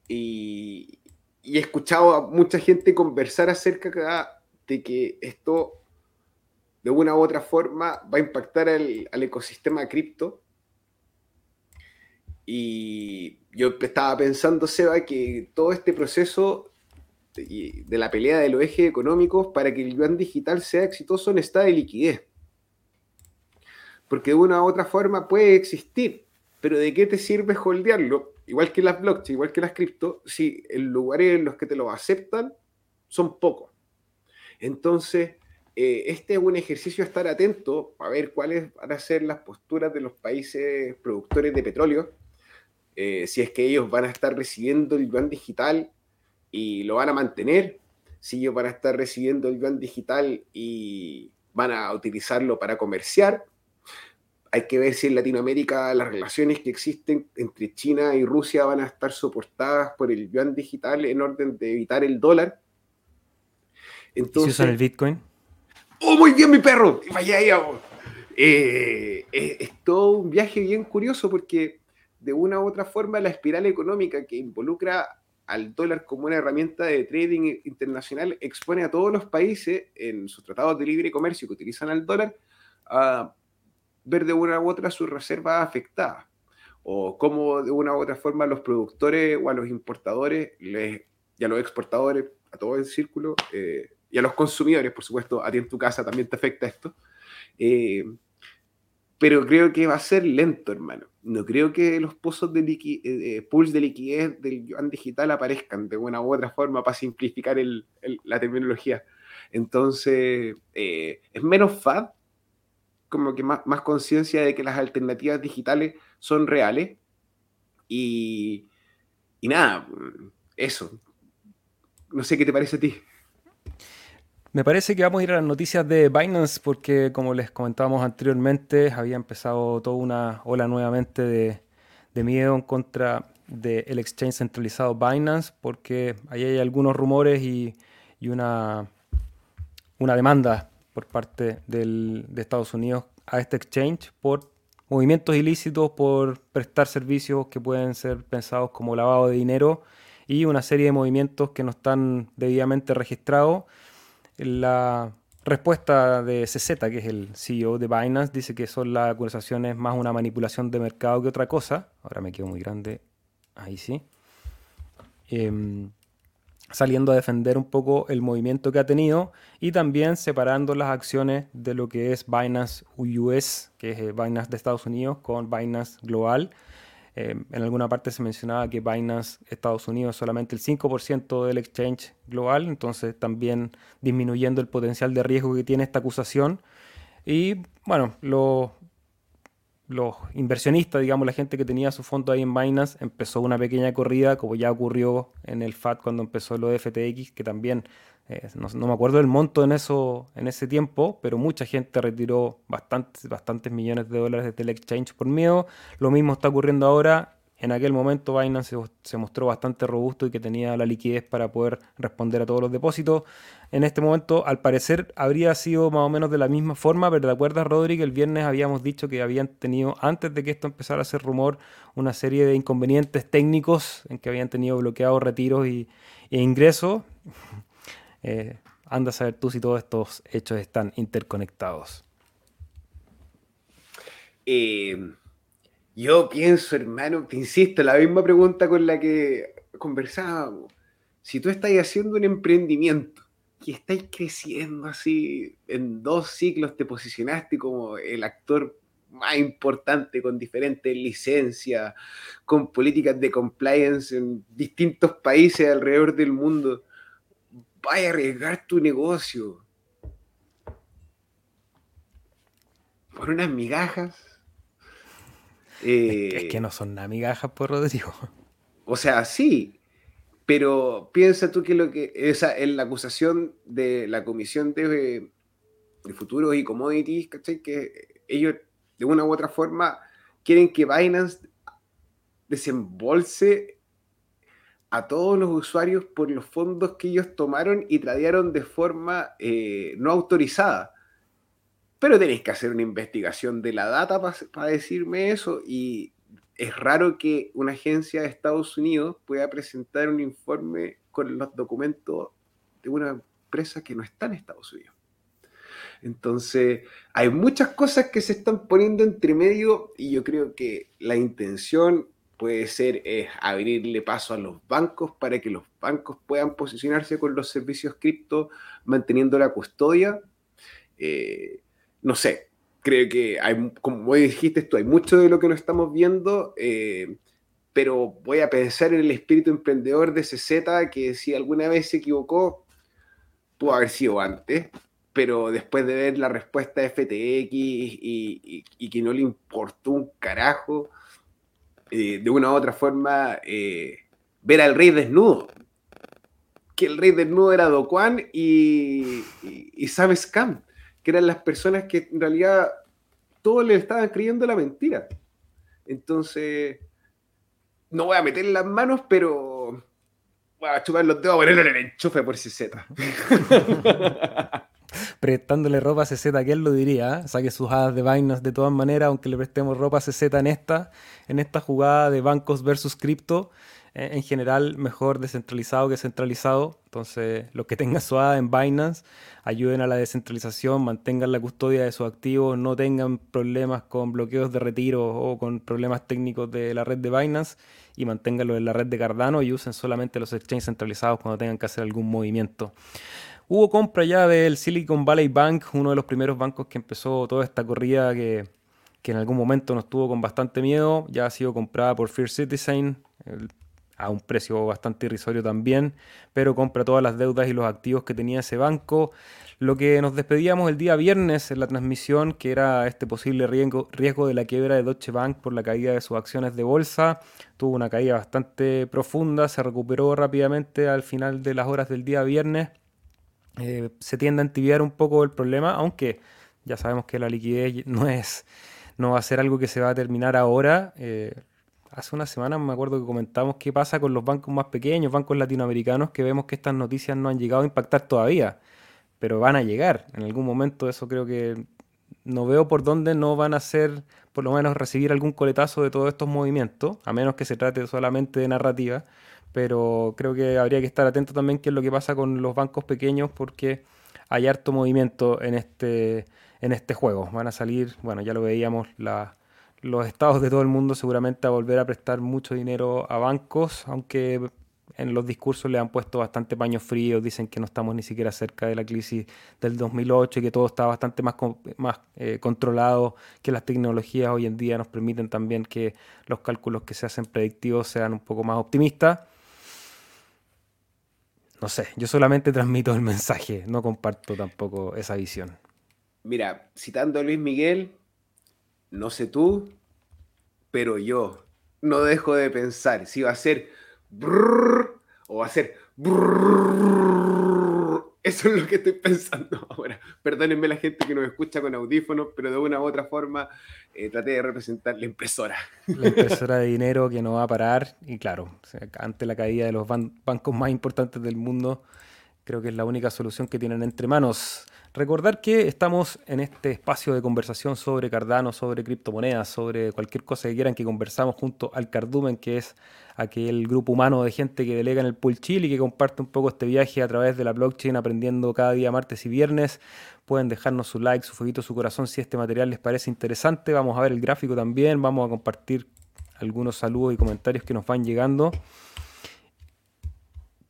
Y, he escuchado a mucha gente conversar acerca de que esto de una u otra forma va a impactar al, al ecosistema cripto. Y yo estaba pensando, Seba, que todo este proceso de la pelea de los ejes económicos para que el yuan digital sea exitoso en estado de liquidez. porque de una u otra forma puede existir, pero ¿de qué te sirve holdearlo? Igual que las blockchain, igual que las cripto, si el lugares en los que te lo aceptan son pocos. Entonces, eh, este es un ejercicio a estar atento a ver cuáles van a ser las posturas de los países productores de petróleo, eh, si es que ellos van a estar recibiendo el yuan digital y lo van a mantener, si ellos van a estar recibiendo el yuan digital y van a utilizarlo para comerciar. Hay que ver si en Latinoamérica las relaciones que existen entre China y Rusia van a estar soportadas por el yuan digital en orden de evitar el dólar. Entonces, ¿Si usan el Bitcoin? ¡Oh, muy bien, mi perro! Vaya, eh, eh, es todo un viaje bien curioso porque de una u otra forma la espiral económica que involucra al dólar como una herramienta de trading internacional expone a todos los países en sus tratados de libre comercio que utilizan al dólar a ver de una u otra sus reservas afectadas. O cómo de una u otra forma los productores o a los importadores les, y a los exportadores, a todo el círculo, eh, y a los consumidores, por supuesto, a ti en tu casa también te afecta esto, eh, pero creo que va a ser lento, hermano. No creo que los pozos de liqui eh, eh, pools de liquidez del yuan digital aparezcan de una u otra forma para simplificar la terminología. Entonces, eh, es menos FAD, como que más, más conciencia de que las alternativas digitales son reales. Y, y nada, eso. No sé qué te parece a ti. Me parece que vamos a ir a las noticias de Binance porque, como les comentábamos anteriormente, había empezado toda una ola nuevamente de, miedo en contra del exchange centralizado Binance porque ahí hay algunos rumores y, una, una demanda por parte de Estados Unidos a este exchange por movimientos ilícitos, por prestar servicios que pueden ser pensados como lavado de dinero y una serie de movimientos que no están debidamente registrados la respuesta de CZ, que es el CEO de Binance, dice que son las acusaciones más una manipulación de mercado que otra cosa. Ahora me quedo muy grande. Ahí sí. Em, saliendo a defender un poco el movimiento que ha tenido y también separando las acciones de lo que es Binance US, que es Binance de Estados Unidos, con Binance Global eh, en alguna parte se mencionaba que Binance Estados Unidos solamente el 5% del exchange global, entonces también disminuyendo el potencial de riesgo que tiene esta acusación. Y bueno, los, los inversionistas, digamos, la gente que tenía su fondo ahí en Binance, empezó una pequeña corrida, como ya ocurrió en el FAT cuando empezó lo de FTX, que también eh, no, me acuerdo del monto en, eso, en ese tiempo, pero mucha gente retiró bastantes, bastantes millones de dólares desde el exchange por miedo. Lo mismo está ocurriendo ahora. En aquel momento Binance se, mostró bastante robusto y que tenía la liquidez para poder responder a todos los depósitos. En este momento, al parecer, habría sido más o menos de la misma forma, pero ¿te acuerdas, Rodri, que el viernes habíamos dicho que habían tenido, antes de que esto empezara a ser rumor, una serie de inconvenientes técnicos en que habían tenido bloqueados retiros y, e ingresos? Eh, anda a saber tú si todos estos hechos están interconectados. Eh, yo pienso, hermano, te insisto, la misma pregunta con la que conversábamos. Si tú estás haciendo un emprendimiento y estás creciendo así, en dos ciclos te posicionaste como el actor más importante con diferentes licencias, con políticas de compliance en distintos países alrededor del mundo vaya a arriesgar tu negocio por unas migajas. es que eh, no son nada migajas, por pues, Rodrigo. O sea, sí, pero piensa tú que lo que esa es la acusación de la Comisión de, de Futuros y Commodities, ¿cachai? Que ellos de una u otra forma quieren que Binance desembolse a todos los usuarios por los fondos que ellos tomaron y tradearon de forma eh, no autorizada. Pero tenéis que hacer una investigación de la data para decirme eso y es raro que una agencia de Estados Unidos pueda presentar un informe con los documentos de una empresa que no está en Estados Unidos. Entonces, hay muchas cosas que se están poniendo entre medio y yo creo que la intención puede ser es abrirle paso a los bancos para que los bancos puedan posicionarse con los servicios cripto manteniendo la custodia. Eh, no sé, creo que hay, como dijiste tú, hay mucho de lo que no estamos viendo, eh, pero voy a pensar en el espíritu emprendedor de CZ, que si alguna vez se equivocó, pudo haber sido antes, pero después de ver la respuesta de FTX y, que no le importó un carajo, eh, de una u otra forma, eh, ver al rey desnudo. Que el rey desnudo era Do y, y, Sam Scam, que eran las personas que en realidad todos le estaban creyendo la mentira. Entonces, no voy a meter las manos, pero voy a chupar los dedos a ponerlo en el enchufe por CZ. prestándole ropa a CZ, ¿quién lo diría? Saque sus hadas de vainas de todas maneras, aunque le prestemos ropa a CZ en esta, en esta jugada de bancos versus cripto. Eh, en general, mejor descentralizado que centralizado. Entonces, los que tengan su ADA en Binance, ayuden a la descentralización, mantengan la custodia de sus activos, no tengan problemas con bloqueos de retiro o con problemas técnicos de la red de Binance y manténganlo en la red de Cardano y usen solamente los exchanges centralizados cuando tengan que hacer algún movimiento. Hubo compra ya del Silicon Valley Bank, uno de los primeros bancos que empezó toda esta corrida que, en algún momento nos tuvo con bastante miedo. Ya ha sido comprada por Fear Citizen a un precio bastante irrisorio también, pero compra todas las deudas y los activos que tenía ese banco. Lo que nos despedíamos el día viernes en la transmisión, que era este posible riesgo, riesgo de la quiebra de Deutsche Bank por la caída de sus acciones de bolsa, tuvo una caída bastante profunda, se recuperó rápidamente al final de las horas del día viernes eh, se tiende a entibiar un poco el problema, aunque ya sabemos que la liquidez no es no va a ser algo que se va a terminar ahora. Eh, hace una semana me acuerdo que comentamos qué pasa con los bancos más pequeños, bancos latinoamericanos, que vemos que estas noticias no han llegado a impactar todavía, pero van a llegar. En algún momento eso creo que no veo por dónde no van a ser, por lo menos recibir algún coletazo de todos estos movimientos, a menos que se trate solamente de narrativa pero creo que habría que estar atento también qué es lo que pasa con los bancos pequeños porque hay harto movimiento en este, en este juego. Van a salir, bueno, ya lo veíamos, los estados de todo el mundo seguramente a volver a prestar mucho dinero a bancos, aunque en los discursos le han puesto bastante paños fríos, dicen que no estamos ni siquiera cerca de la crisis del 2008 y que todo está bastante más, más eh, controlado, que las tecnologías hoy en día nos permiten también que los cálculos que se hacen predictivos sean un poco más optimistas no sé, yo solamente transmito el mensaje, no comparto tampoco esa visión. Mira, citando a Luis Miguel, no sé tú, pero yo no dejo de pensar si va a ser o va a ser eso es lo que estoy pensando ahora. Perdónenme la gente que nos escucha con audífonos, pero de una u otra forma eh, traté de representar la impresora. La impresora de dinero que no va a parar. Y claro, ante la caída de los bancos más importantes del mundo, creo que es la única solución que tienen entre manos. Recordar que estamos en este espacio de conversación sobre Cardano, sobre criptomonedas, sobre cualquier cosa que quieran que conversamos junto al Cardumen, que es aquel grupo humano de gente que delega en el Pool Chill y que comparte un poco este viaje a través de la blockchain, aprendiendo cada día martes y viernes. Pueden dejarnos su like, su fueguito, su corazón si este material les parece interesante. Vamos a ver el gráfico también, vamos a compartir algunos saludos y comentarios que nos van llegando.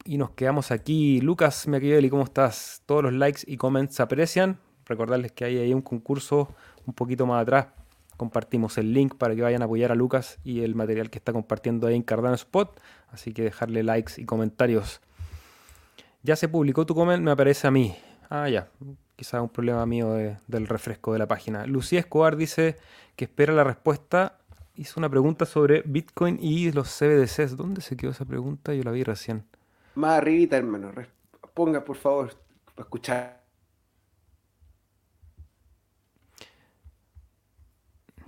Y nos quedamos aquí. Lucas Machiavelli, ¿cómo estás? Todos los likes y comments se aprecian. Recordarles que hay ahí un concurso un poquito más atrás compartimos el link para que vayan a apoyar a Lucas y el material que está compartiendo ahí en Cardano Spot. Así que dejarle likes y comentarios. Ya se publicó tu comment, me aparece a mí. Ah, ya. Quizás un problema mío del refresco de la página. Lucía Escobar dice que espera la respuesta. Hizo una pregunta sobre Bitcoin y los CBDCs. ¿Dónde se quedó esa pregunta? Yo la vi recién. Más arribita, hermano. Ponga, por favor, para escuchar.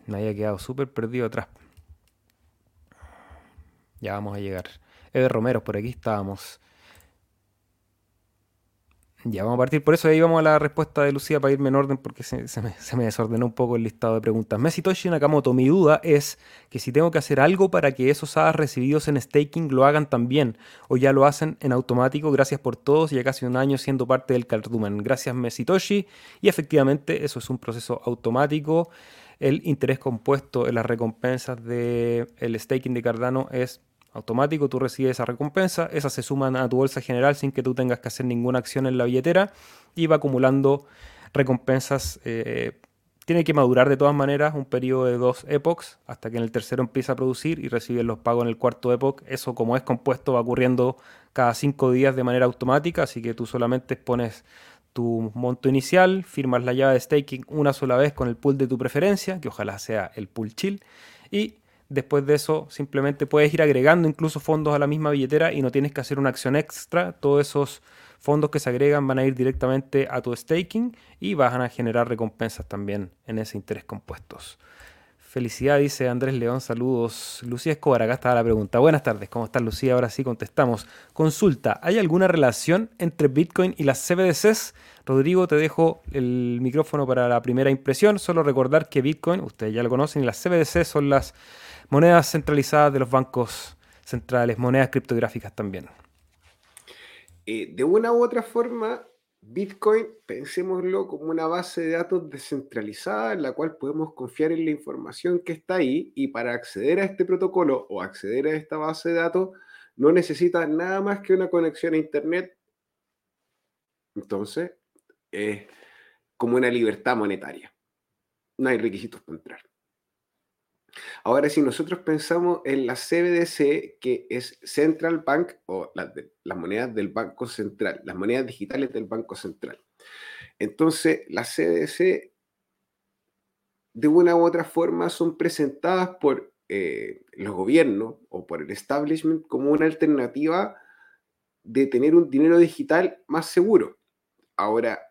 Me había quedado súper perdido atrás. Ya vamos a llegar. Eder Romero, por aquí estábamos. Ya vamos a partir por eso ahí vamos a la respuesta de Lucía para irme en orden porque se, me, desordenó un poco el listado de preguntas. Mesitoshi Nakamoto, mi duda es que si tengo que hacer algo para que esos hadas recibidos en staking lo hagan también o ya lo hacen en automático. Gracias por todos, ya casi un año siendo parte del cardumen. Gracias Mesitoshi y efectivamente eso es un proceso automático el interés compuesto en las recompensas del staking de Cardano es automático, tú recibes esa recompensa, esas se suman a tu bolsa general sin que tú tengas que hacer ninguna acción en la billetera y va acumulando recompensas eh, tiene que madurar de todas maneras un periodo de dos epochs hasta que en el tercero empieza a producir y recibe los pagos en el cuarto epoch. Eso como es compuesto va ocurriendo cada cinco días de manera automática, así que tú solamente pones tu monto inicial, firmas la llave de staking una sola vez con el pool de tu preferencia, que ojalá sea el pool chill, y después de eso simplemente puedes ir agregando incluso fondos a la misma billetera y no tienes que hacer una acción extra. Todos esos fondos que se agregan van a ir directamente a tu staking y van a generar recompensas también en ese interés compuestos. Felicidad, dice Andrés León, saludos. Lucía Escobar, acá está la pregunta. Buenas tardes, ¿cómo estás Lucía? Ahora sí contestamos. Consulta, ¿hay alguna relación entre Bitcoin y las CBDCs? Rodrigo, te dejo el micrófono para la primera impresión. Solo recordar que Bitcoin, ustedes ya lo conocen, y las CBDCs son las monedas centralizadas de los bancos centrales, monedas criptográficas también. Eh, de una u otra forma, Bitcoin, pensémoslo como una base de datos descentralizada en la cual podemos confiar en la información que está ahí y para acceder a este protocolo o acceder a esta base de datos no necesita nada más que una conexión a Internet. Entonces, es como una libertad monetaria. No hay requisitos para entrar. Ahora, si nosotros pensamos en la CBDC, que es Central Bank, o las, monedas del Banco Central, las monedas digitales del Banco Central. Entonces, las CBDC, de una u otra forma, son presentadas por eh, los gobiernos o por el establishment como una alternativa de tener un dinero digital más seguro. Ahora,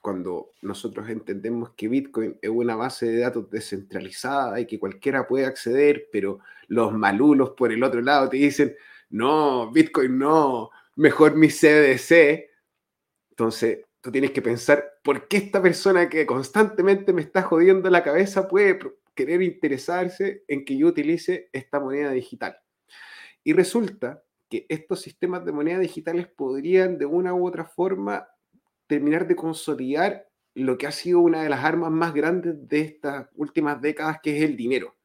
cuando nosotros entendemos que Bitcoin es una base de datos descentralizada y que cualquiera puede acceder, pero los malulos por el otro lado te dicen, no, Bitcoin no, mejor mi CBDC. Entonces, tú tienes que pensar, ¿por qué esta persona que constantemente me está jodiendo la cabeza puede querer interesarse en que yo utilice esta moneda digital? Y resulta que estos sistemas de monedas digitales podrían de una u otra forma terminar de consolidar lo que ha sido una de las armas más grandes de estas últimas décadas, que es el dinero.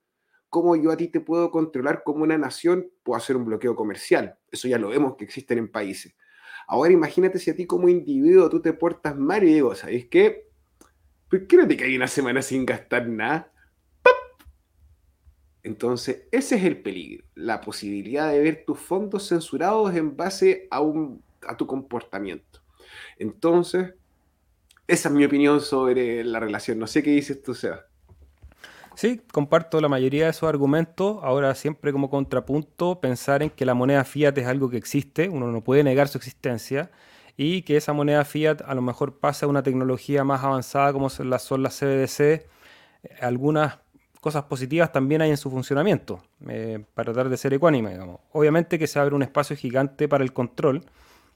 ¿Cómo yo a ti te puedo controlar como una nación? Puedo hacer un bloqueo comercial. Eso ya lo vemos que existen en países. Ahora imagínate si a ti como individuo tú te portas mal y digo, ¿sabes qué? ¿Por qué no te cae una semana sin gastar nada? Entonces, ese es el peligro, la posibilidad de ver tus fondos censurados en base a tu comportamiento. Entonces, esa es mi opinión sobre la relación. No sé qué dices tú, Seba. Sí, comparto la mayoría de esos argumentos. Ahora, siempre como contrapunto, pensar en que la moneda fiat es algo que existe, uno no puede negar su existencia, y que esa moneda fiat a lo mejor pasa a una tecnología más avanzada como son las, CBDC. Algunas cosas positivas también hay en su funcionamiento, eh, para tratar de ser ecuánime, digamos. Obviamente que se abre un espacio gigante para el control,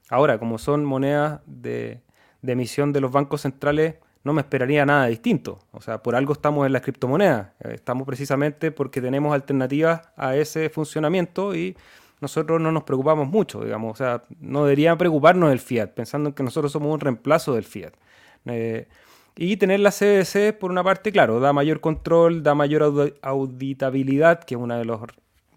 Ahora, como son monedas de, emisión de los bancos centrales, no me esperaría nada distinto. O sea, por algo estamos en las criptomonedas. Eh, estamos precisamente porque tenemos alternativas a ese funcionamiento y nosotros no nos preocupamos mucho, digamos. O sea, no debería preocuparnos del fiat, pensando en que nosotros somos un reemplazo del fiat. Eh, y tener la CBDC, por una parte, claro, da mayor control, da mayor auditabilidad, que es una de los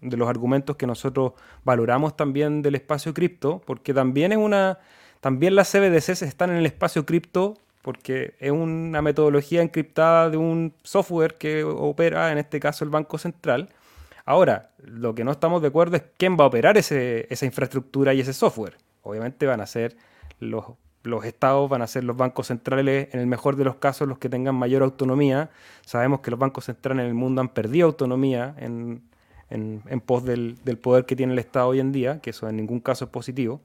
de los argumentos que nosotros valoramos también del espacio cripto, porque también es una, también las CBDCs están en el espacio cripto porque es una metodología encriptada de un software que opera, en este caso, el Banco Central. Ahora, lo que no estamos de acuerdo es quién va a operar ese, esa infraestructura y ese software. Obviamente van a ser los, los estados, van a ser los bancos centrales, en el mejor de los casos, los que tengan mayor autonomía. Sabemos que los bancos centrales en el mundo han perdido autonomía en, en, pos del, poder que tiene el Estado hoy en día, que eso en ningún caso es positivo.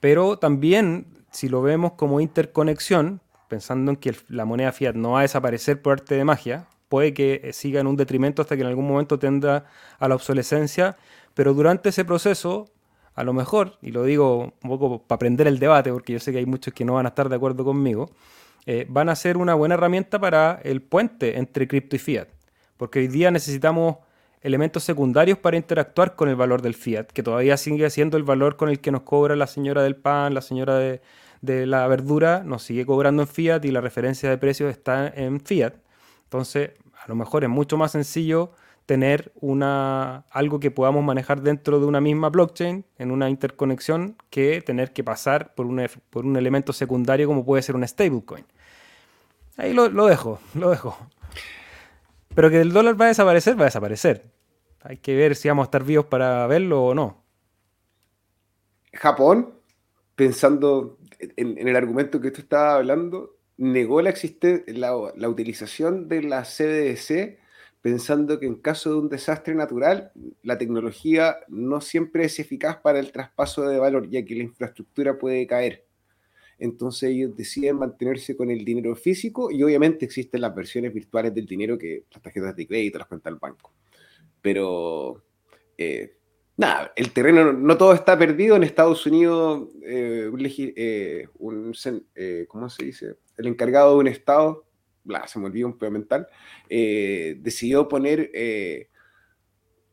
Pero también, si lo vemos como interconexión, pensando en que la moneda fiat no va a desaparecer por arte de magia, puede que siga en un detrimento hasta que en algún momento tenda a la obsolescencia, pero durante ese proceso, a lo mejor, y lo digo un poco para aprender el debate, porque yo sé que hay muchos que no van a estar de acuerdo conmigo, eh, van a ser una buena herramienta para el puente entre cripto y fiat, porque hoy día necesitamos elementos secundarios para interactuar con el valor del fiat, que todavía sigue siendo el valor con el que nos cobra la señora del pan, la señora de, la verdura, nos sigue cobrando en fiat y la referencia de precios está en fiat. Entonces, a lo mejor es mucho más sencillo tener una, algo que podamos manejar dentro de una misma blockchain, en una interconexión, que tener que pasar por un, por un elemento secundario como puede ser un stablecoin. Ahí lo, lo dejo, lo dejo. Pero que el dólar va a desaparecer, va a desaparecer. Hay que ver si vamos a estar vivos para verlo o no. Japón, pensando en, el argumento que tú estabas hablando, negó la, la, la utilización de la CDC pensando que en caso de un desastre natural, la tecnología no siempre es eficaz para el traspaso de valor, ya que la infraestructura puede caer. Entonces ellos deciden mantenerse con el dinero físico y obviamente existen las versiones virtuales del dinero que las tarjetas de crédito, las cuentas del banco. Pero eh, nada, el terreno no todo está perdido. En Estados Unidos, eh, un, eh, ¿cómo se dice? El encargado de un estado, bla, se me olvidó un mental, decidió poner,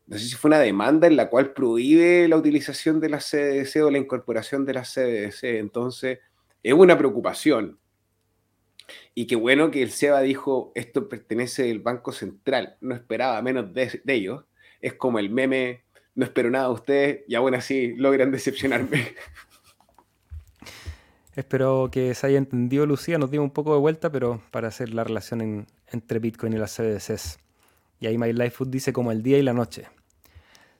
no sé si fue una demanda en la cual prohíbe la utilización de la CDC o la incorporación de la CDC. Entonces, es una preocupación. Y qué bueno que el SEBA dijo, esto pertenece al Banco Central, no esperaba menos de, ellos. Es como el meme, no espero nada de ustedes y aún así logran decepcionarme. Espero que se haya entendido, Lucía. Nos dio un poco de vuelta, pero para hacer la relación entre Bitcoin y las CDCs. Y ahí My Life Food dice como el día y la noche.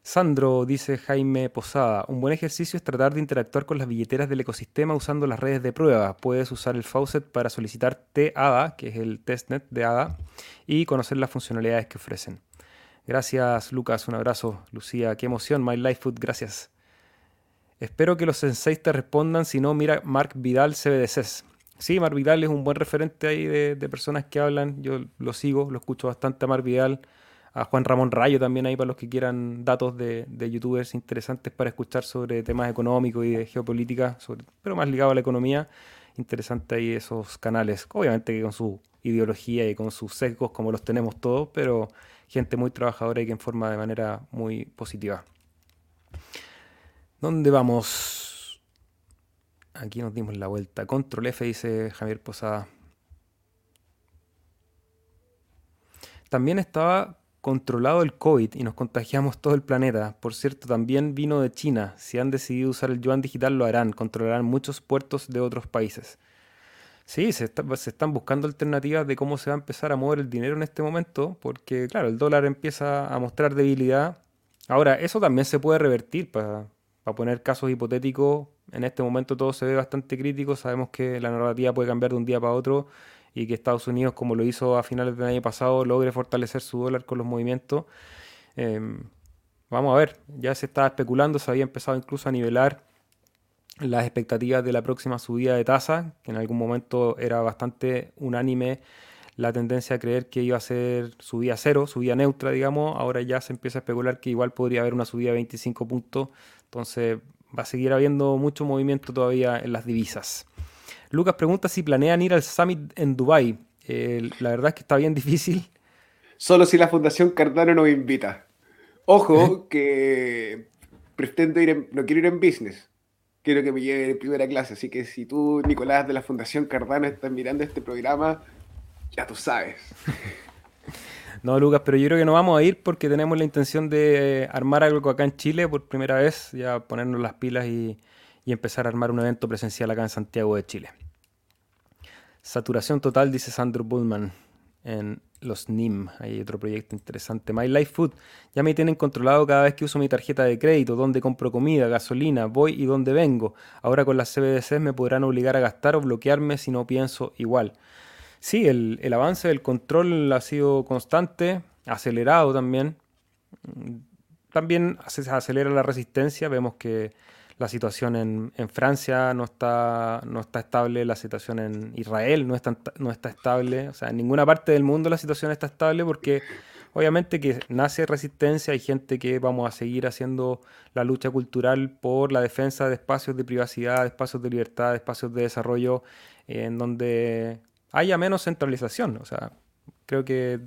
Sandro, dice Jaime Posada, un buen ejercicio es tratar de interactuar con las billeteras del ecosistema usando las redes de prueba. Puedes usar el faucet para solicitar TADA, que es el testnet de ADA, y conocer las funcionalidades que ofrecen. Gracias, Lucas. Un abrazo. Lucía, qué emoción. My Life Food, gracias. Espero que los senseis te respondan. Si no, mira Mark Vidal CBDCs. Sí, Mark Vidal es un buen referente ahí de, de personas que hablan. Yo lo sigo, lo escucho bastante a Mark Vidal a Juan Ramón Rayo también ahí para los que quieran datos de, youtubers interesantes para escuchar sobre temas económicos y de geopolítica, pero más ligado a la economía. Interesante ahí esos canales, obviamente que con su ideología y con sus sesgos como los tenemos todos, pero gente muy trabajadora y que informa de manera muy positiva. ¿Dónde vamos? Aquí nos dimos la vuelta. Control F, dice Javier Posada. También estaba controlado el COVID y nos contagiamos todo el planeta. Por cierto, también vino de China. Si han decidido usar el yuan digital, lo harán. Controlarán muchos puertos de otros países. Sí, se, están buscando alternativas de cómo se va a empezar a mover el dinero en este momento, porque claro, el dólar empieza a mostrar debilidad. Ahora, eso también se puede revertir para poner casos hipotéticos. En este momento todo se ve bastante crítico. Sabemos que la narrativa puede cambiar de un día para otro y que Estados Unidos, como lo hizo a finales del año pasado, logre fortalecer su dólar con los movimientos. Em, vamos a ver, ya se estaba especulando, se había empezado incluso a nivelar las expectativas de la próxima subida de tasa, que en algún momento era bastante unánime la tendencia a creer que iba a ser subida cero, subida neutra, digamos, ahora ya se empieza a especular que igual podría haber una subida de 25 puntos, entonces va a seguir habiendo mucho movimiento todavía en las divisas. Lucas pregunta si planean ir al Summit en Dubai. Eh, la verdad es que está bien difícil. Solo si la Fundación Cardano nos invita. Ojo que pretendo ir no quiero ir en business. Quiero que me lleve en primera clase. Así que si tú, Nicolás, de la Fundación Cardano, estás mirando este programa, ya tú sabes. No, Lucas, pero yo creo que no vamos a ir porque tenemos la intención de armar algo acá en Chile por primera vez, ya ponernos las pilas y, y empezar a armar un evento presencial acá en Santiago de Chile. Saturación total, dice Sandro Bullman en los NIM. Hay otro proyecto interesante. My Life Food. Ya me tienen controlado cada vez que uso mi tarjeta de crédito, dónde compro comida, gasolina, voy y dónde vengo. Ahora con las CBDCs me podrán obligar a gastar o bloquearme si no pienso igual. Sí, el, el avance del control ha sido constante, acelerado también. También se acelera la resistencia. Vemos que la situación en, Francia no está, no está estable, la situación en Israel no está, no está estable, o sea, en ninguna parte del mundo la situación está estable porque obviamente que nace resistencia, hay gente que vamos a seguir haciendo la lucha cultural por la defensa de espacios de privacidad, espacios de libertad, espacios de desarrollo, en donde haya menos centralización, o sea, creo que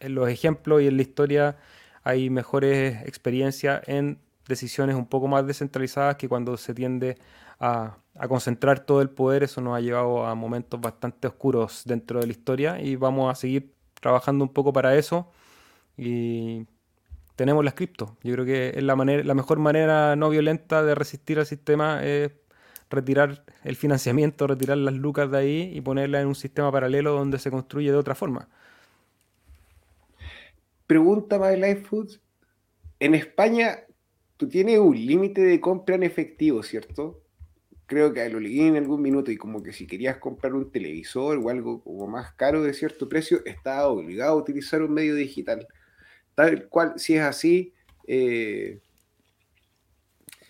en los ejemplos y en la historia hay mejores experiencias en decisiones un poco más descentralizadas que cuando se tiende a, concentrar todo el poder, eso nos ha llevado a momentos bastante oscuros dentro de la historia y vamos a seguir trabajando un poco para eso y tenemos las cripto. Yo creo que es la, manera, la mejor manera no violenta de resistir al sistema es retirar el financiamiento, retirar las lucas de ahí y ponerla en un sistema paralelo donde se construye de otra forma. Pregunta My Life Foods. En España, tú tienes un límite de compra en efectivo, ¿cierto? Creo que lo leí en algún minuto y como que si querías comprar un televisor o algo como más caro de cierto precio, estás obligado a utilizar un medio digital. Tal cual, si es así, eh,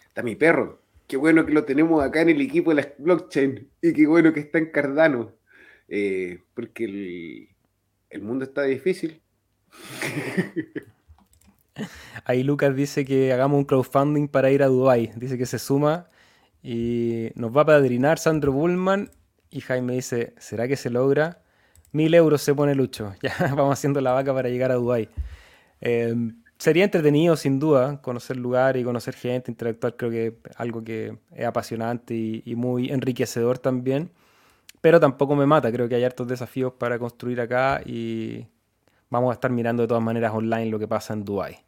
está mi perro. Qué bueno que lo tenemos acá en el equipo de la blockchain y qué bueno que está en Cardano. Eh, porque el, el mundo está difícil. Ahí Lucas dice que hagamos un crowdfunding para ir a Dubai. Dice que se suma y nos va a padrinar Sandro Bullman. Y Jaime dice, ¿será que se logra? Mil euros se pone Lucho. Ya vamos haciendo la vaca para llegar a Dubai. Em, sería entretenido, sin duda, conocer lugar y conocer gente, interactuar. Creo que algo que es apasionante y muy enriquecedor también. Pero tampoco me mata. Creo que hay hartos desafíos para construir acá y vamos a estar mirando de todas maneras online lo que pasa en Dubai.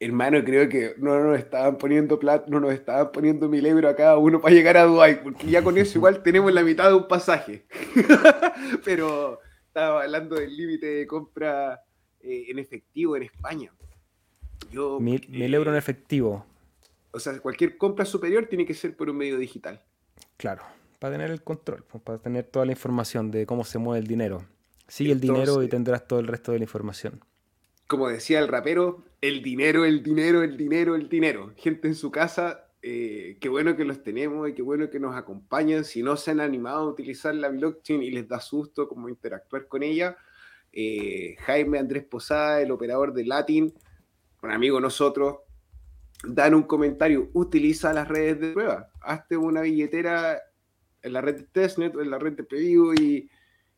Hermano, creo que no nos estaban poniendo plata, no nos estaban poniendo mil euros a cada uno para llegar a Dubai, porque ya con eso igual tenemos la mitad de un pasaje. Pero estaba hablando del límite de compra eh, en efectivo en España. mil, mil euros en efectivo. O sea, cualquier compra superior tiene que ser por un medio digital. Claro, para tener el control, pues, para tener toda la información de cómo se mueve el dinero. Sigue el dinero y tendrás todo el resto de la información. Como decía el rapero, el dinero, el dinero, el dinero, el dinero. Gente en su casa, eh, qué bueno que los tenemos y qué bueno que nos acompañan. Si no se han animado a utilizar la blockchain y les da susto como interactuar con ella, eh, Jaime Andrés Posada, el operador de Latin, un amigo nosotros, dan un comentario, utiliza las redes de prueba, hazte una billetera en la red de testnet o en la red de preview y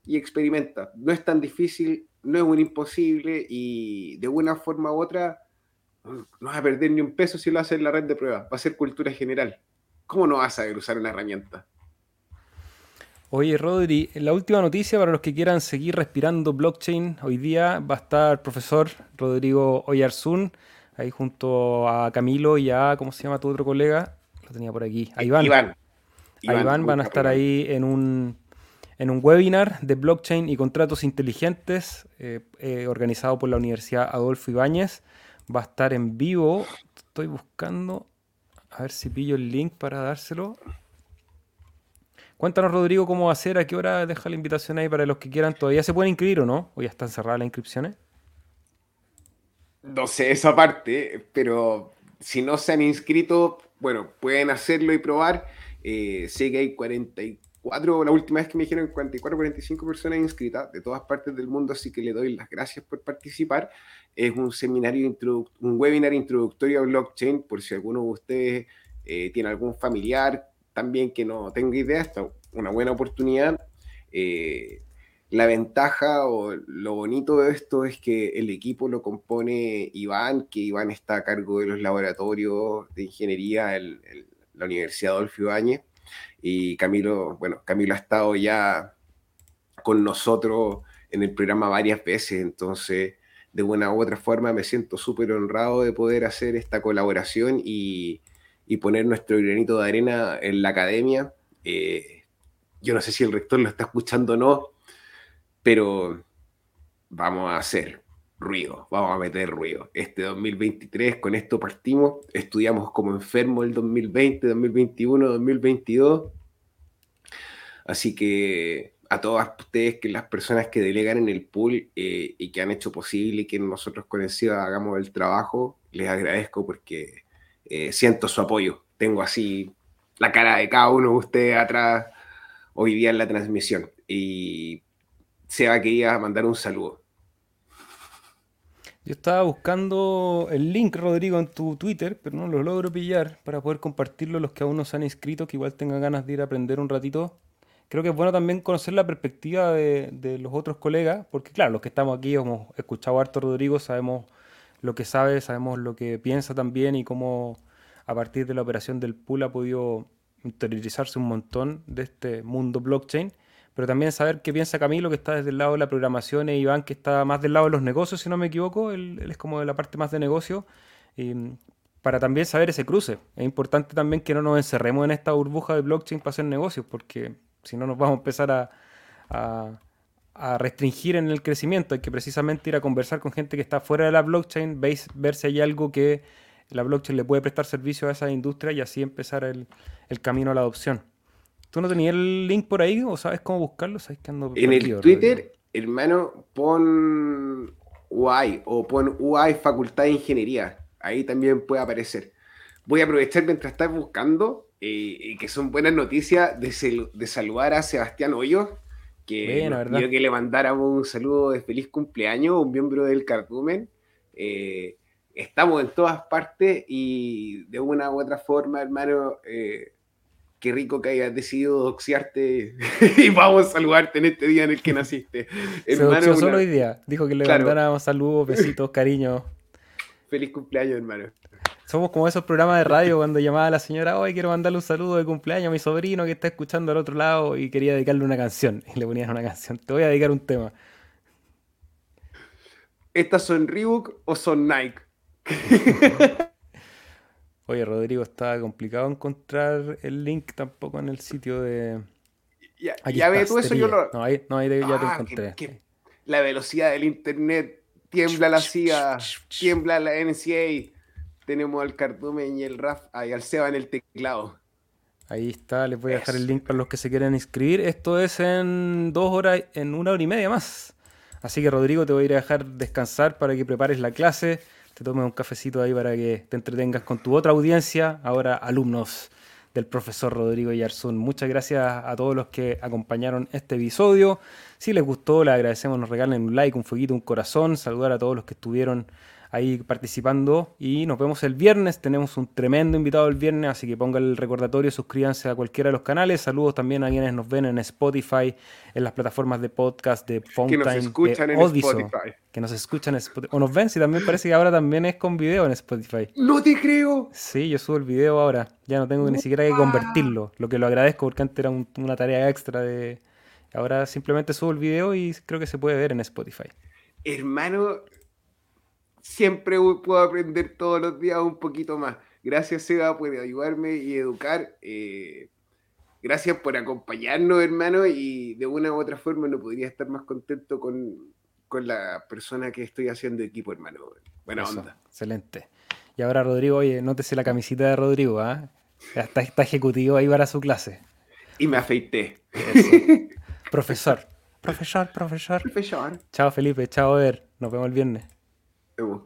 y experimenta. No es tan difícil, no es un imposible y de una forma u otra no vas a perder ni un peso si lo haces en la red de prueba. Va a ser cultura general. ¿Cómo no vas a saber usar una herramienta? Oye, Rodri, la última noticia para los que quieran seguir respirando blockchain, hoy día va a estar el profesor Rodrigo Oyarzún, ahí junto a Camilo y a, ¿cómo se llama tu otro colega? Lo tenía por aquí, a Iván. Iván. Iván van a estar ahí en un, en un webinar de blockchain y contratos inteligentes eh, eh, organizado por la Universidad Adolfo Ibáñez. Va a estar en vivo. Estoy buscando a ver si pillo el link para dárselo. Cuéntanos, Rodrigo, cómo va a ser, a qué hora deja la invitación ahí para los que quieran. ¿Todavía se pueden inscribir o no? ¿O ya están cerradas las inscripciones? No sé esa parte, pero si no se han inscrito, bueno, pueden hacerlo y probar. Eh, sé hay 44 la última vez que me dijeron 44, 45 personas inscritas de todas partes del mundo, así que le doy las gracias por participar. Es un seminario, un webinar introductorio a blockchain, por si alguno de ustedes eh, tiene algún familiar también que no tenga idea, está una buena oportunidad. Eh, la ventaja o lo bonito de esto es que el equipo lo compone Iván, que Iván está a cargo de los laboratorios de ingeniería en la Universidad Adolfo Ibáñez y Camilo, bueno, Camilo ha estado ya con nosotros en el programa varias veces, entonces de una u otra forma me siento súper honrado de poder hacer esta colaboración y, poner nuestro granito de arena en la academia. Eh, yo no sé si el rector lo está escuchando o no, pero vamos a hacer ruido, vamos a meter ruido. Este 2023, con esto partimos, estudiamos como enfermo el 2020, 2021, 2022. Así que a todas ustedes, que las personas que delegan en el pool eh, y que han hecho posible que nosotros con el CIDA hagamos el trabajo, les agradezco porque eh, siento su apoyo. Tengo así la cara de cada uno de ustedes atrás hoy día en la transmisión. Y Seba quería mandar un saludo. Yo estaba buscando el link, Rodrigo, en tu Twitter, pero no lo logro pillar para poder compartirlo los que aún no se han inscrito, que igual tengan ganas de ir a aprender un ratito. Creo que es bueno también conocer la perspectiva de, los otros colegas, porque claro, los que estamos aquí hemos escuchado harto Rodrigo, sabemos lo que sabe, sabemos lo que piensa también y cómo a partir de la operación del pool ha podido interiorizarse un montón de este mundo blockchain pero también saber qué piensa Camilo, que está desde el lado de la programación, e Iván, que está más del lado de los negocios, si no me equivoco, él, es como de la parte más de negocio. Y para también saber ese cruce. Es importante también que no nos encerremos en esta burbuja de blockchain para hacer negocios, porque si no nos vamos a empezar a, restringir en el crecimiento. Hay que precisamente ir a conversar con gente que está fuera de la blockchain, veis, ver si hay algo que la blockchain le puede prestar servicio a esa industria y así empezar el camino a la adopción. ¿Tú no tenías el link por ahí o sabes cómo buscarlo? ¿Sabes que ando en el Twitter, hermano, pon UI o pon UI Facultad de Ingeniería. Ahí también puede aparecer. Voy a aprovechar mientras estás buscando, eh, y que son buenas noticias, de, de saludar a Sebastián Hoyos, que bueno, que le mandáramos un saludo de feliz cumpleaños, un miembro del Cardumen. Eh, estamos en todas partes y de una u otra forma, hermano, eh, qué rico que hayas decidido doxiarte y vamos a saludarte en este día en el que naciste. Se hermano, solo hoy día. Dijo que le mandáramos saludos, besitos, cariño. Feliz cumpleaños, hermano. Somos como esos programas de radio cuando llamaba a la señora, hoy quiero mandarle un saludo de cumpleaños a mi sobrino que está escuchando al otro lado y quería dedicarle una canción. Y le ponían una canción. Te voy a dedicar un tema. ¿Estas son Reebok o son Nike? Oye, Rodrigo, está complicado encontrar el link tampoco en el sitio de. Ya, ya ves tú eso, yo lo. No, ahí, no, ahí ya te ah, encontré. la velocidad del internet, tiembla la CIA, tiembla la NCA. Tenemos al Cardumen y el Raf, ahí al Seba en el teclado. Ahí está, les voy a dejar el link para los que se quieran inscribir. Esto es en dos horas, en una hora y media más. Así que Rodrigo, te voy a ir a dejar descansar para que prepares la clase te tomes un cafecito ahí para que te entretengas con tu otra audiencia, ahora alumnos del profesor Rodrigo Yarzún. Muchas gracias a todos los que acompañaron este episodio. Si les gustó, les agradecemos, nos regalen un like, un fueguito, un corazón, saludar a todos los que estuvieron ahí participando. Y nos vemos el viernes. Tenemos un tremendo invitado el viernes, así que pongan el recordatorio, suscríbanse a cualquiera de los canales. Saludos también a quienes nos ven en Spotify, en las plataformas de podcast de Fountain, que nos escuchan en Spotify. Que nos escuchan en Spotify. O nos ven, si también parece que ahora también es con video en Spotify. ¡No te creo! Sí, yo subo el video ahora. Ya no tengo ni siquiera que convertirlo. Lo que lo agradezco porque antes era una tarea extra de. Ahora simplemente subo el video y creo que se puede ver en Spotify. Hermano, siempre puedo aprender todos los días un poquito más. Gracias, Seba, por ayudarme y educar. Eh, gracias por acompañarnos, hermano, y de una u otra forma no podría estar más contento con, la persona que estoy haciendo equipo, hermano. Buena onda. Excelente. Y ahora, Rodrigo, oye, nótese la camisita de Rodrigo, ¿ah? Está, está, ejecutivo ahí para su clase. Y me afeité. profesor. Profesor, profesor. Profesor. Chao, Felipe. Chao, Ver. Nos vemos el viernes. it will